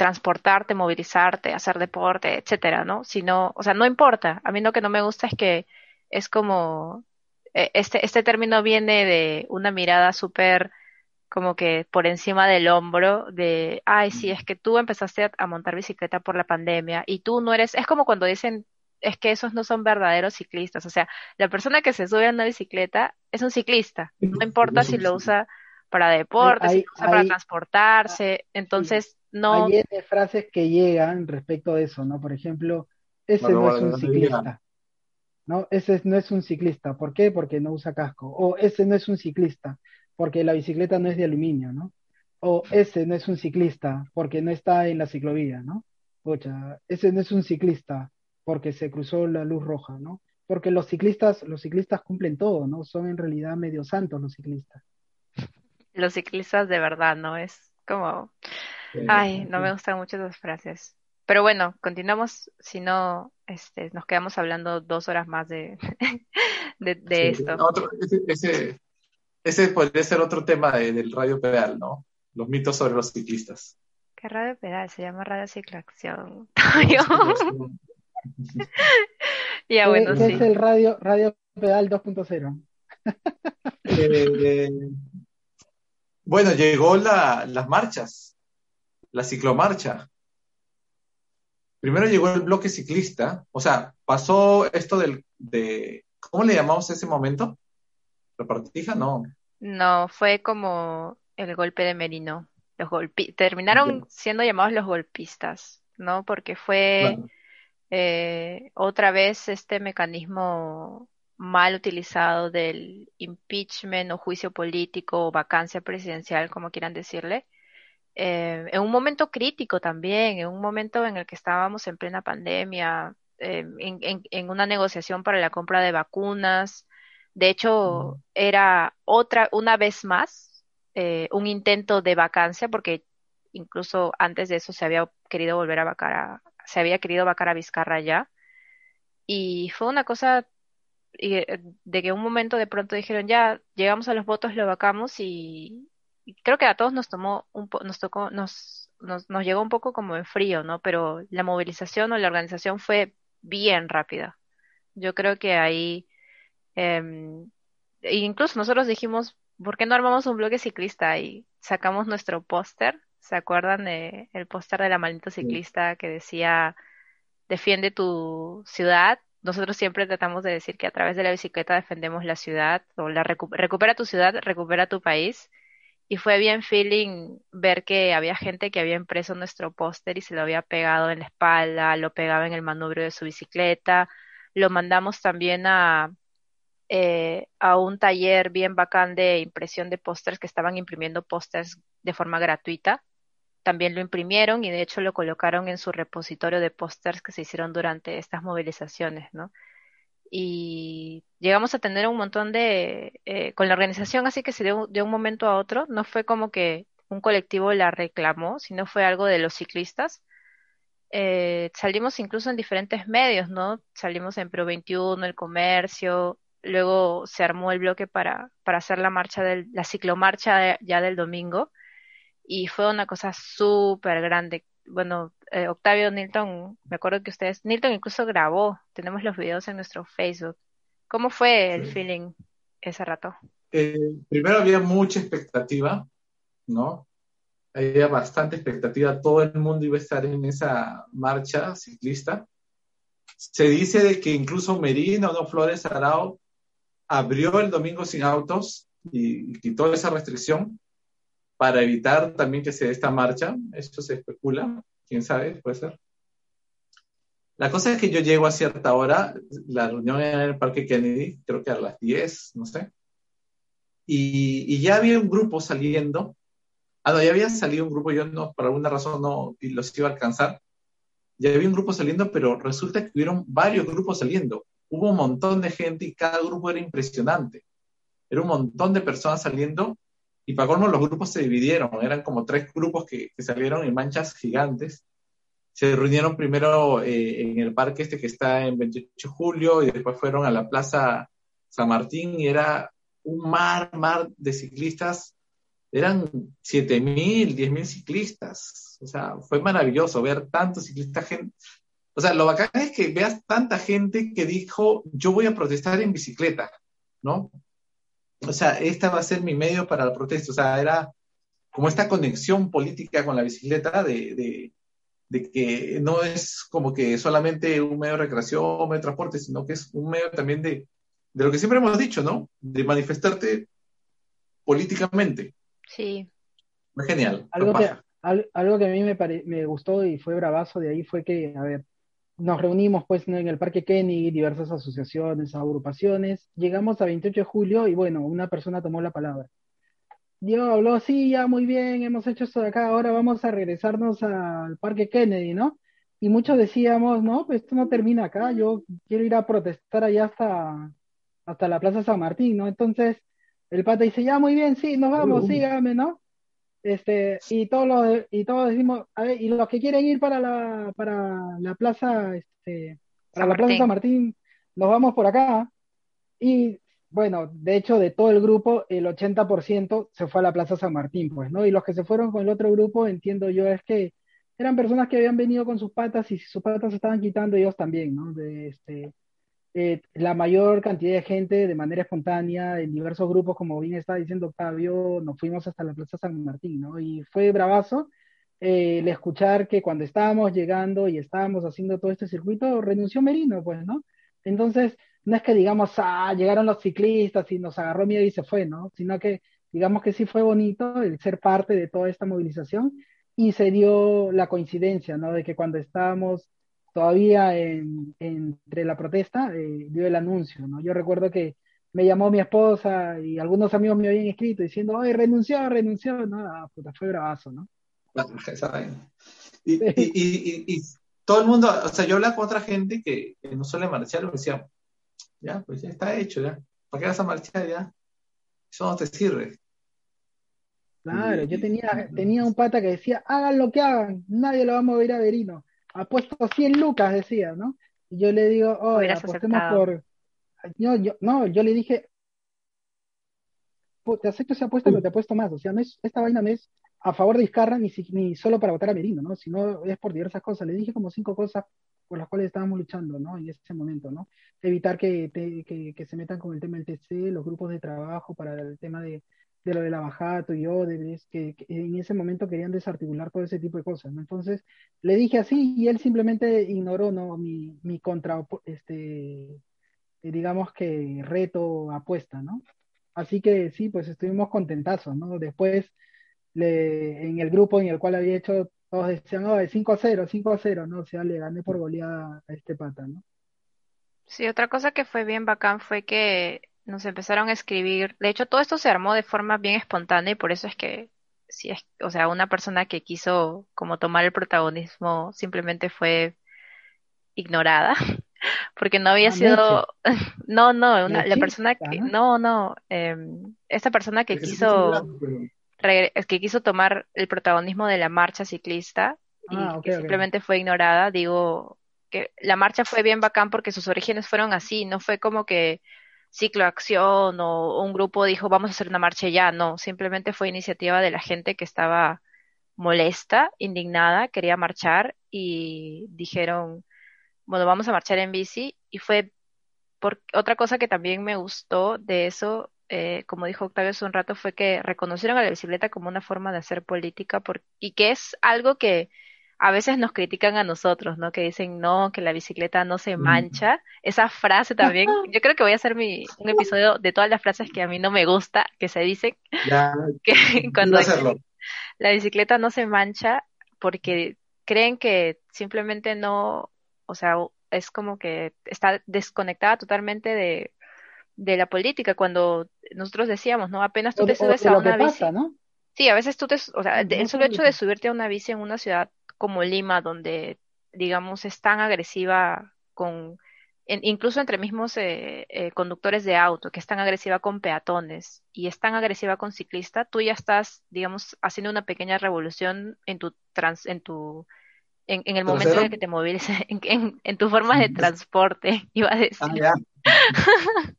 transportarte, movilizarte, hacer deporte, etcétera, ¿no? Sino, o sea, no importa. A mí lo que no me gusta es que es como, eh, este, este término viene de una mirada súper como que por encima del hombro de, ay, sí, es que tú empezaste a, a montar bicicleta por la pandemia y tú no eres, es como cuando dicen, es que esos no son verdaderos ciclistas, o sea, la persona que se sube a una bicicleta es un ciclista, no importa si lo usa para deporte, si lo usa para transportarse, sí, entonces no, hay N frases que llegan respecto a eso, ¿no? Por ejemplo, ese Bueno, no es un no ciclista, ¿no? Ese no es un ciclista. ¿Por qué? Porque no usa casco. O ese no es un ciclista, porque la bicicleta no es de aluminio, ¿no? O ese no es un ciclista, porque no está en la ciclovía, ¿no? Pucha, ese no es un ciclista, porque se cruzó la luz roja, ¿no? Porque los ciclistas, los ciclistas cumplen todo, ¿no? Son en realidad medio santos los ciclistas. los ciclistas de verdad, ¿no? Es como, ay, no me gustan mucho esas frases. Pero bueno, continuamos, si no, este, nos quedamos hablando dos horas más de, <laughs> de, de sí, esto. otro, ese, ese, ese podría ser otro tema de- del radio pedal, ¿no? Los mitos sobre los ciclistas. ¿Qué radio pedal? Se llama Radio Cicloacción. <laughs> <laughs> Ya ¿Qué, bueno, qué sí. es el radio, radio pedal 2.0? Eh, bueno, llegó la, las marchas, la ciclomarcha. Primero llegó el bloque ciclista, o sea, pasó esto del, de, ¿cómo le llamamos a ese momento? ¿Repartija? No. No, fue como el golpe de Merino. Los golpi terminaron siendo llamados los golpistas, ¿no? Porque fue eh, otra vez este mecanismo mal utilizado del impeachment o juicio político o vacancia presidencial, como quieran decirle, eh, en un momento crítico también, en un momento en el que estábamos en plena pandemia, eh, en, en- en una negociación para la compra de vacunas. De hecho, era otra, una vez más, eh, un intento de vacancia, porque incluso antes de eso se había querido volver a vacar a, se había querido vacar a Vizcarra ya. Y fue una cosa de que en un momento de pronto dijeron, ya, llegamos a los votos, lo vacamos y creo que a todos nos tomó un po- nos tocó, nos, nos, nos llegó un poco como en frío, ¿no? Pero la movilización o la organización fue bien rápida. Yo creo que ahí, em, e incluso nosotros dijimos, ¿por qué no armamos un bloque ciclista? Y sacamos nuestro póster, ¿se acuerdan de el póster de la maldita ciclista que decía defiende tu ciudad. Nosotros siempre tratamos de decir que a través de la bicicleta defendemos la ciudad o la recu- recupera tu ciudad, recupera tu país. Y fue bien feeling ver que había gente que había impreso nuestro póster y se lo había pegado en la espalda, lo pegaba en el manubrio de su bicicleta. Lo mandamos también a, eh, a un taller bien bacán de impresión de pósters que estaban imprimiendo pósters de forma gratuita también lo imprimieron y de hecho lo colocaron en su repositorio de pósters que se hicieron durante estas movilizaciones, ¿no? Y llegamos a tener un montón de, eh, con la organización así que se dio de un momento a otro, no fue como que un colectivo la reclamó, sino fue algo de los ciclistas. Eh, salimos incluso en diferentes medios, ¿no? Salimos en Pro 21, El Comercio, luego se armó el bloque para, para hacer la marcha del, la ciclomarcha de- ya del domingo y fue una cosa súper grande. Bueno, eh, Octavio Nilton, me acuerdo que ustedes, Nilton incluso grabó, tenemos los videos en nuestro Facebook. ¿Cómo fue el Sí. feeling ese rato? Eh, primero había mucha expectativa, ¿no? Había bastante expectativa, todo el mundo iba a estar en esa marcha ciclista. Se dice de que incluso Merino, no Flores Arao, abrió el domingo sin autos y, y quitó esa restricción para evitar también que se dé esta marcha. Eso se especula, quién sabe, puede ser. La cosa es que yo llego a cierta hora, la reunión era en el Parque Kennedy, creo que a las 10, no sé, y, ya había un grupo saliendo. Ah, no, ya había salido un grupo, yo no, por alguna razón no los iba a alcanzar. Ya había un grupo saliendo, pero resulta que hubieron varios grupos saliendo. Hubo un montón de gente y cada grupo era impresionante. Era un montón de personas saliendo y para colmo los grupos se dividieron. Eran como tres grupos que, que salieron en manchas gigantes. Se reunieron primero eh, en el parque este que está en 28 de julio y después fueron a la Plaza San Martín y era un mar, mar de ciclistas. Eran 7.000, 10.000 ciclistas. O sea, fue maravilloso ver tantos ciclistas. Gente. O sea, lo bacán es que veas tanta gente que dijo, yo voy a protestar en bicicleta, ¿no? O sea, esta va a ser mi medio para la protesta. O sea, era como esta conexión política con la bicicleta de, de, de que no es como que solamente un medio de recreación, un medio de transporte, sino que es un medio también de, de lo que siempre hemos dicho, ¿no? De manifestarte políticamente. Sí, Fue genial. Algo que, al- algo que a mí me, pare- me gustó y fue bravazo de ahí fue que, a ver, nos reunimos pues en el Parque Kennedy, diversas asociaciones, agrupaciones, llegamos a 28 de julio y bueno, una persona tomó la palabra. Diego habló, sí, ya muy bien, hemos hecho esto de acá, ahora vamos a regresarnos al Parque Kennedy, ¿no? Y muchos decíamos, no, pues esto no termina acá, yo quiero ir a protestar allá hasta, hasta la Plaza San Martín, ¿no? Entonces, el pata dice, ya muy bien, sí, nos vamos, sígame, ¿no? Este, y todos los, y todos decimos, a ver, y los que quieren ir para la, para la plaza, este, para San la plaza. San Martín, nos vamos por acá. Y bueno, de hecho, de todo el grupo, el 80% se fue a la plaza San Martín, pues, ¿no? Y los que se fueron con el otro grupo, entiendo yo, es que eran personas que habían venido con sus patas y si sus patas se estaban quitando ellos también, ¿no? De, este, eh, la mayor cantidad de gente de manera espontánea, en diversos grupos, como bien está diciendo Octavio, nos fuimos hasta la Plaza San Martín, ¿no? Y fue bravazo eh, el escuchar que cuando estábamos llegando y estábamos haciendo todo este circuito, renunció Merino, pues, ¿no? Entonces, no es que digamos, ah, llegaron los ciclistas y nos agarró miedo y se fue, ¿no? Sino que digamos que sí fue bonito el ser parte de toda esta movilización y se dio la coincidencia, ¿no? De que cuando estábamos todavía en, entre la protesta, eh, dio el anuncio, ¿no? Yo recuerdo que me llamó mi esposa y algunos amigos me habían escrito diciendo, oye, renunció, renunció, ¿no? Ah, puta, fue bravazo, ¿no? Y, y, y, y, y todo el mundo, o sea, yo hablaba con otra gente que, que no suele marchar, me decía, ya, pues ya está hecho, ya. ¿Para qué vas a marchar ya? Eso no te sirve. Claro, yo tenía, tenía un pata que decía, hagan lo que hagan, nadie lo va a mover a Verino. Apuesto 100 lucas, decía, ¿no? Y yo le digo, Hubieras apostemos aceptado. por... No, yo, no, yo le dije, "Pu- te acepto esa apuesta, pero te apuesto más. O sea, no es, esta vaina no es a favor de Vizcarra ni, si- ni solo para votar a Merino, ¿no? Sino es por diversas cosas. Le dije como cinco cosas por las cuales estábamos luchando, ¿no? En ese momento, ¿no? Evitar que, te- que, que se metan con el tema del TC, los grupos de trabajo para el tema de, de lo de la Bajato y Odebrecht, que, que en ese momento querían desarticular todo ese tipo de cosas, ¿no? Entonces, le dije así y él simplemente ignoró, ¿no? Mi, mi contra, este, eh, digamos que reto, apuesta, ¿no? Así que sí, pues estuvimos contentazos, ¿no? Después, le, en el grupo en el cual había hecho, todos decían, oh, 5 a 0, 5 a 0, ¿no? O sea, le gané por goleada a este pata, ¿no? Sí, otra cosa que fue bien bacán fue que nos empezaron a escribir. De hecho, todo esto se armó de forma bien espontánea y por eso es que, si es, o sea, una persona que quiso como tomar el protagonismo simplemente fue ignorada. <laughs> porque no había sido, <laughs> no, no, una- la persona que, ¿no? no, em, esta persona que quiso, que quiso tomar el protagonismo de la marcha ciclista y Ah, que simplemente fue ignorada, digo que la marcha fue bien bacán porque sus orígenes fueron así, no fue como que ciclo acción o un grupo dijo vamos a hacer una marcha ya, no, simplemente fue iniciativa de la gente que estaba molesta, indignada, quería marchar y dijeron, bueno, vamos a marchar en bici y fue por otra cosa que también me gustó de eso, eh, como dijo Octavio hace un rato, fue que reconocieron a la bicicleta como una forma de hacer política y que es algo que a veces nos critican a nosotros, ¿no? Que dicen, no, que la bicicleta no se Mm. mancha. Esa frase también, yo creo que voy a hacer mi, un episodio de todas las frases que a mí no me gusta, que se dicen, Ya, <laughs> que cuando hacerlo. la bicicleta no se mancha porque creen que simplemente no, o sea, es como que está desconectada totalmente de, de la política. Cuando nosotros decíamos, ¿no? Apenas tú O te o subes a una bici. pasa, ¿no? Sí, a veces tú te, o sea, el solo hecho de subirte a una bici en una ciudad como Lima, donde, digamos, es tan agresiva con, en- incluso entre mismos eh, eh, conductores de auto, que es tan agresiva con peatones y es tan agresiva con ciclistas, tú ya estás, digamos, haciendo una pequeña revolución en tu trans, en tu, en, en el momento en el que te movilizas, <laughs> en, en, en tu forma de transporte, <laughs> iba a decir. Ah, ya. <laughs>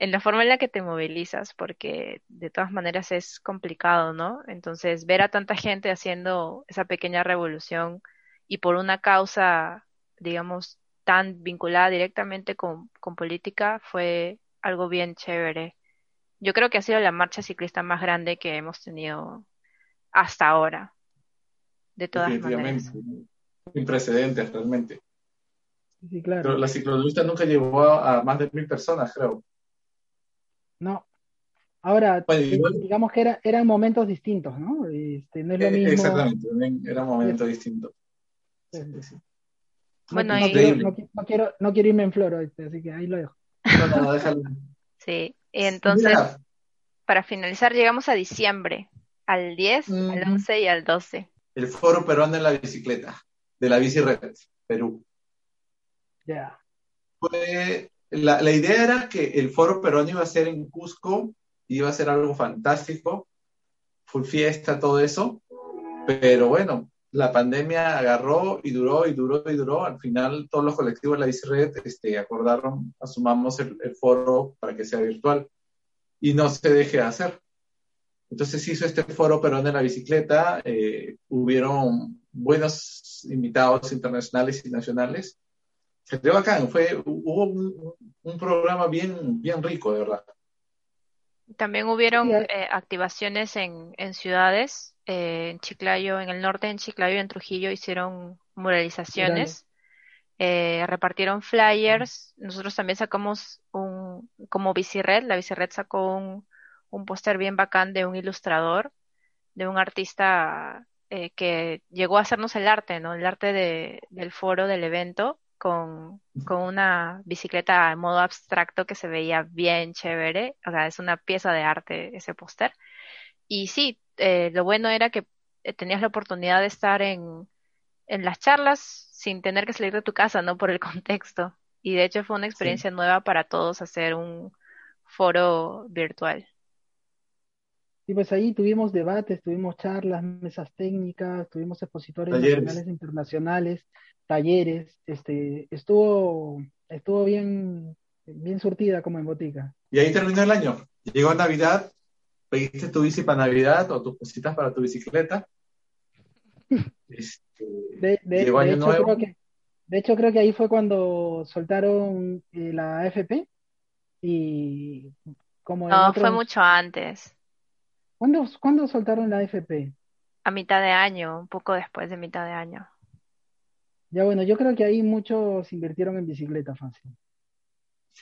en la forma en la que te movilizas, porque de todas maneras es complicado, ¿no? Entonces, ver a tanta gente haciendo esa pequeña revolución y por una causa, digamos, tan vinculada directamente con, con política fue algo bien chévere. Yo creo que ha sido la marcha ciclista más grande que hemos tenido hasta ahora, de todas maneras. Sin precedentes, realmente. Sí, claro. Pero la ciclolucha nunca llegó a, a más de mil personas, creo. No. Ahora, Bueno, igual- digamos que era, eran momentos distintos, ¿no? Este, no es lo Eh, mismo. Exactamente, también era un momento distinto. Sí, Sí, sí. No, Bueno, no quiero, no, qui- no quiero, no quiero irme en floro, este, así que ahí lo dejo. No, déjalo. Sí, y entonces, Mira, para finalizar, llegamos a diciembre, al 10, al Ujú. 11 y al 12. el Foro Peruano en la bicicleta, de la Bici Red, Perú. Ya. Fue, la, idea era que el Foro Peruano iba a ser en Cusco, iba a ser algo fantástico, full fiesta, todo eso, pero bueno, la pandemia agarró y duró y duró y duró. Al final, todos los colectivos de la Bici Red este, acordaron, asumamos el, foro para que sea virtual y no se deje de hacer. Entonces hizo este foro Perón de la bicicleta, eh, hubieron buenos invitados internacionales y nacionales. Quedó bacán, fue, hubo un, un programa bien, bien rico, de verdad. También hubieron eh, activaciones en, en ciudades, eh, en Chiclayo, en el norte, en Chiclayo y en Trujillo hicieron muralizaciones, eh, repartieron flyers, nosotros también sacamos un, como Bicired, la Bicired sacó un, un póster bien bacán de un ilustrador, de un artista eh, que llegó a hacernos el arte, ¿no? El arte de, del foro, del evento, con, con una bicicleta en modo abstracto que se veía bien chévere, o sea, es una pieza de arte ese póster. Y sí, eh, lo bueno era que eh, tenías la oportunidad de estar en, en las charlas sin tener que salir de tu casa, ¿no? Por el <laughs> contexto. Y de hecho fue una experiencia nueva para todos hacer un foro virtual. Y pues ahí tuvimos debates, tuvimos charlas, mesas técnicas, tuvimos expositores Talleres. nacionales e internacionales, talleres, este, estuvo, estuvo bien, bien surtida como en botica. Y ahí terminó el año. Llegó Navidad, pediste tu bici para Navidad o tus cositas para tu bicicleta. <laughs> Este, De, de- llegó de Año hecho, Nuevo. creo que, de hecho, creo que ahí fue cuando soltaron eh, la AFP y como No, fue mucho antes, ¿Cuándo, cuándo soltaron la AFP? a mitad de año, un poco después de mitad de año. Ya bueno, yo creo que ahí muchos invirtieron en bicicleta fácil.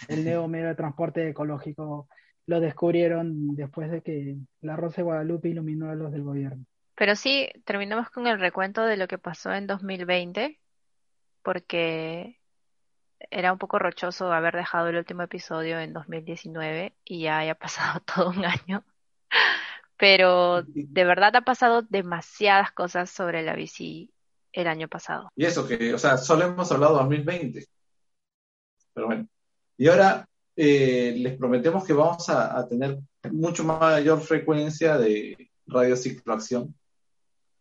El <laughs> nuevo medio de transporte ecológico lo descubrieron después de que la Rosa de Guadalupe iluminó a los del gobierno. Pero sí, terminamos con el recuento de lo que pasó en 2020, porque era un poco rochoso haber dejado el último episodio en 2019 y ya haya pasado <laughs> todo un año. Pero de verdad ha pasado demasiadas cosas sobre la bici el año pasado. Y eso que, o sea, solo hemos hablado 2020. Pero bueno. Y ahora eh, les prometemos que vamos a, a tener mucho mayor frecuencia de radio cicloacción.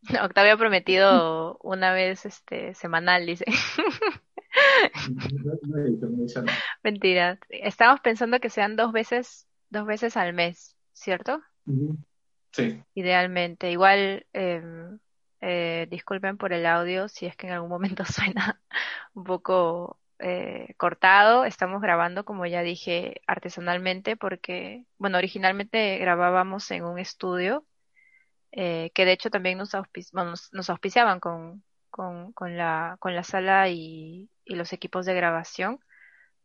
<laughs> Octavio ha prometido una vez este semanal, dice. <laughs> Mentira. Estamos pensando que sean dos veces, dos veces al mes, ¿cierto? Sí. Idealmente. Igual, eh, eh, disculpen por el audio si es que en algún momento <laughs> suena un poco eh, cortado. Estamos grabando, como ya dije, artesanalmente porque, bueno, originalmente grabábamos en un estudio eh, que de hecho también nos, nos, auspiciaban con la sala y, y los equipos de grabación,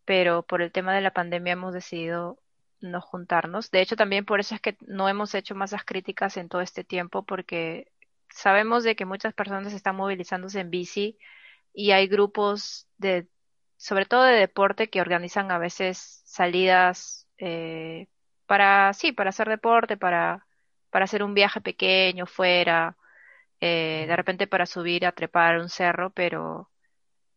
pero por el tema de la pandemia hemos decidido no juntarnos. De hecho, también por eso es que no hemos hecho masas críticas en todo este tiempo, porque sabemos de que muchas personas están movilizándose en bici y hay grupos de, sobre todo de deporte, que organizan a veces salidas eh, para, sí, para hacer deporte, para, para hacer un viaje pequeño fuera, eh, de repente para subir a trepar un cerro, pero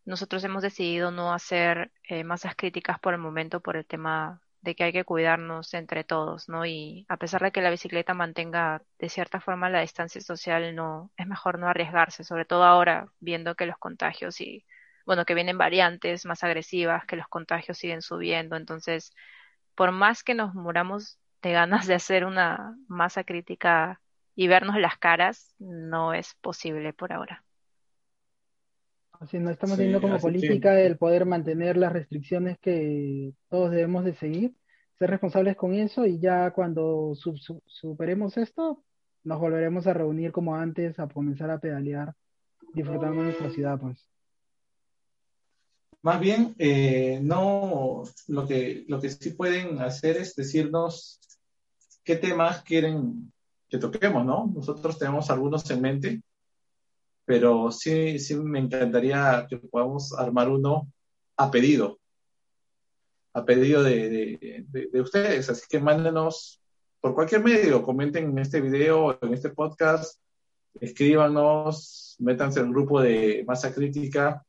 nosotros hemos decidido no hacer eh, masas críticas por el momento por el tema de que hay que cuidarnos entre todos, ¿no? Y a pesar de que la bicicleta mantenga de cierta forma la distancia social, no, es mejor no arriesgarse, sobre todo ahora viendo que los contagios y, bueno, que vienen variantes más agresivas, que los contagios siguen subiendo, entonces, por más que nos muramos de ganas de hacer una masa crítica y vernos las caras, no es posible por ahora. Así no estamos Sí, teniendo como que- política el poder mantener las restricciones que todos debemos de seguir, ser responsables con eso y ya cuando su- su- superemos esto, nos volveremos a reunir como antes, a comenzar a pedalear, disfrutando de nuestra ciudad, pues. Más bien, eh, no, lo que, lo que sí pueden hacer es decirnos qué temas quieren que toquemos, ¿no? Nosotros tenemos algunos en mente, pero sí, sí me encantaría que podamos armar uno a pedido, a pedido de, de, de- de ustedes. Así que mándenos por cualquier medio, comenten en este video, en este podcast, escríbanos, métanse al grupo de Masa Crítica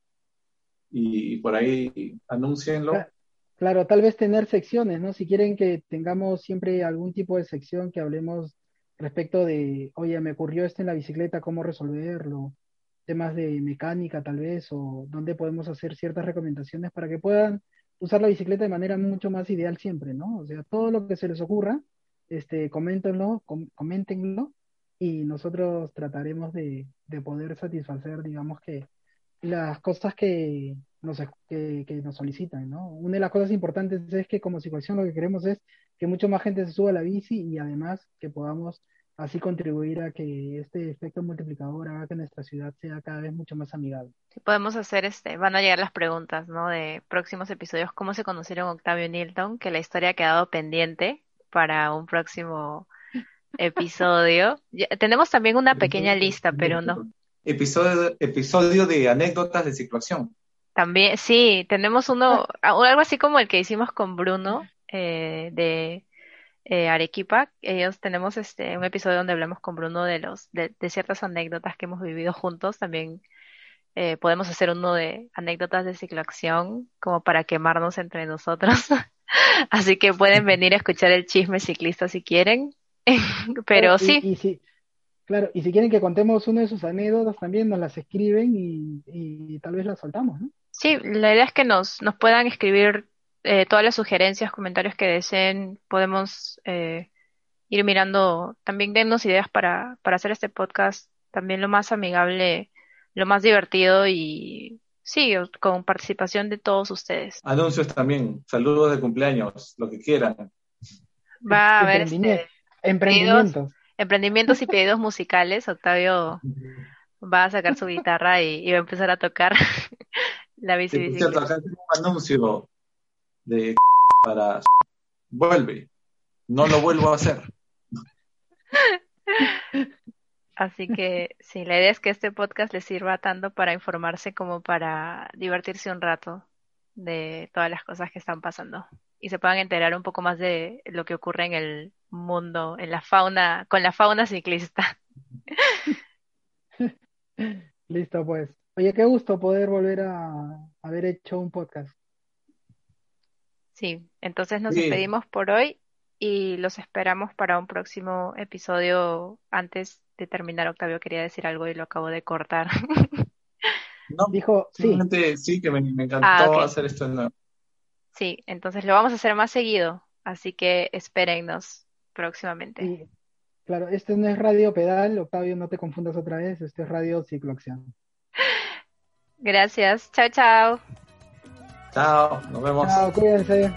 y por ahí anúncienlo. Cla- Claro, tal vez tener secciones, ¿no? Si quieren que tengamos siempre algún tipo de sección que hablemos respecto de, oye, me ocurrió esto en la bicicleta, cómo resolverlo, temas de mecánica tal vez, o dónde podemos hacer ciertas recomendaciones para que puedan usar la bicicleta de manera mucho más ideal siempre, ¿no? O sea, todo lo que se les ocurra, este, coméntenlo, com- coméntenlo, y nosotros trataremos de, de poder satisfacer, digamos que, las cosas que nos, que, que nos solicitan, ¿no? Una de las cosas importantes es que como situación lo que queremos es que mucho más gente se suba a la bici y además que podamos así contribuir a que este efecto multiplicador haga que nuestra ciudad sea cada vez mucho más amigable. Sí, podemos hacer este, van a llegar las preguntas, ¿no? De próximos episodios, cómo se conocieron Octavio y Nilton, que la historia ha quedado pendiente para un próximo episodio. <laughs> Ya- tenemos también una pequeña lista, pero no. Episodio, episodio de anécdotas de cicloacción. También, sí, tenemos uno, algo así como el que hicimos con Bruno eh, de eh, Arequipa. Ellos tenemos este un episodio donde hablamos con Bruno de los de, de ciertas anécdotas que hemos vivido juntos. También eh, podemos hacer uno de anécdotas de cicloacción como para quemarnos entre nosotros. <laughs> Así que pueden venir a escuchar el chisme ciclista si quieren. <laughs> Pero Y- sí, Y, si, claro, y si quieren que contemos una de sus anécdotas también nos las escriben y, y tal vez las soltamos, ¿no? Sí, la idea es que nos, nos puedan escribir eh, todas las sugerencias, comentarios que deseen. Podemos eh, ir mirando, también dennos ideas para, para hacer este podcast también lo más amigable, lo más divertido y sí, con participación de todos ustedes. Anuncios también, saludos de cumpleaños, lo que quieran. Va a haber este, Emprendimientos. emprendimientos y pedidos musicales. Octavio va a sacar su guitarra y, y va a empezar a tocar <laughs> la bici Sí, por cierto, bicicleta. acá tengo un anuncio de <laughs> para <laughs> vuelve. No lo vuelvo a hacer. Así que sí, la idea es que este podcast les sirva tanto para informarse como para divertirse un rato de todas las cosas que están pasando y se puedan enterar un poco más de lo que ocurre en el mundo, en la fauna, con la fauna ciclista. <laughs> Listo, pues. Oye, qué gusto poder volver a haber hecho un podcast. Sí, entonces nos Sí. despedimos por hoy y los esperamos para un próximo episodio. Antes de terminar, Octavio quería decir algo y lo acabo de cortar. <laughs> No, Dijo, sí, simplemente sí, que me, me encantó Ah, hacer esto de nuevo. Sí, entonces lo vamos a hacer más seguido, así que espérennos próximamente. y claro, este no es Radio Pedal, Octavio, no te confundas otra vez, este es Radio Cicloacción. <laughs> Gracias. Chao, chao. Chao, nos vemos. Chao, cuídense.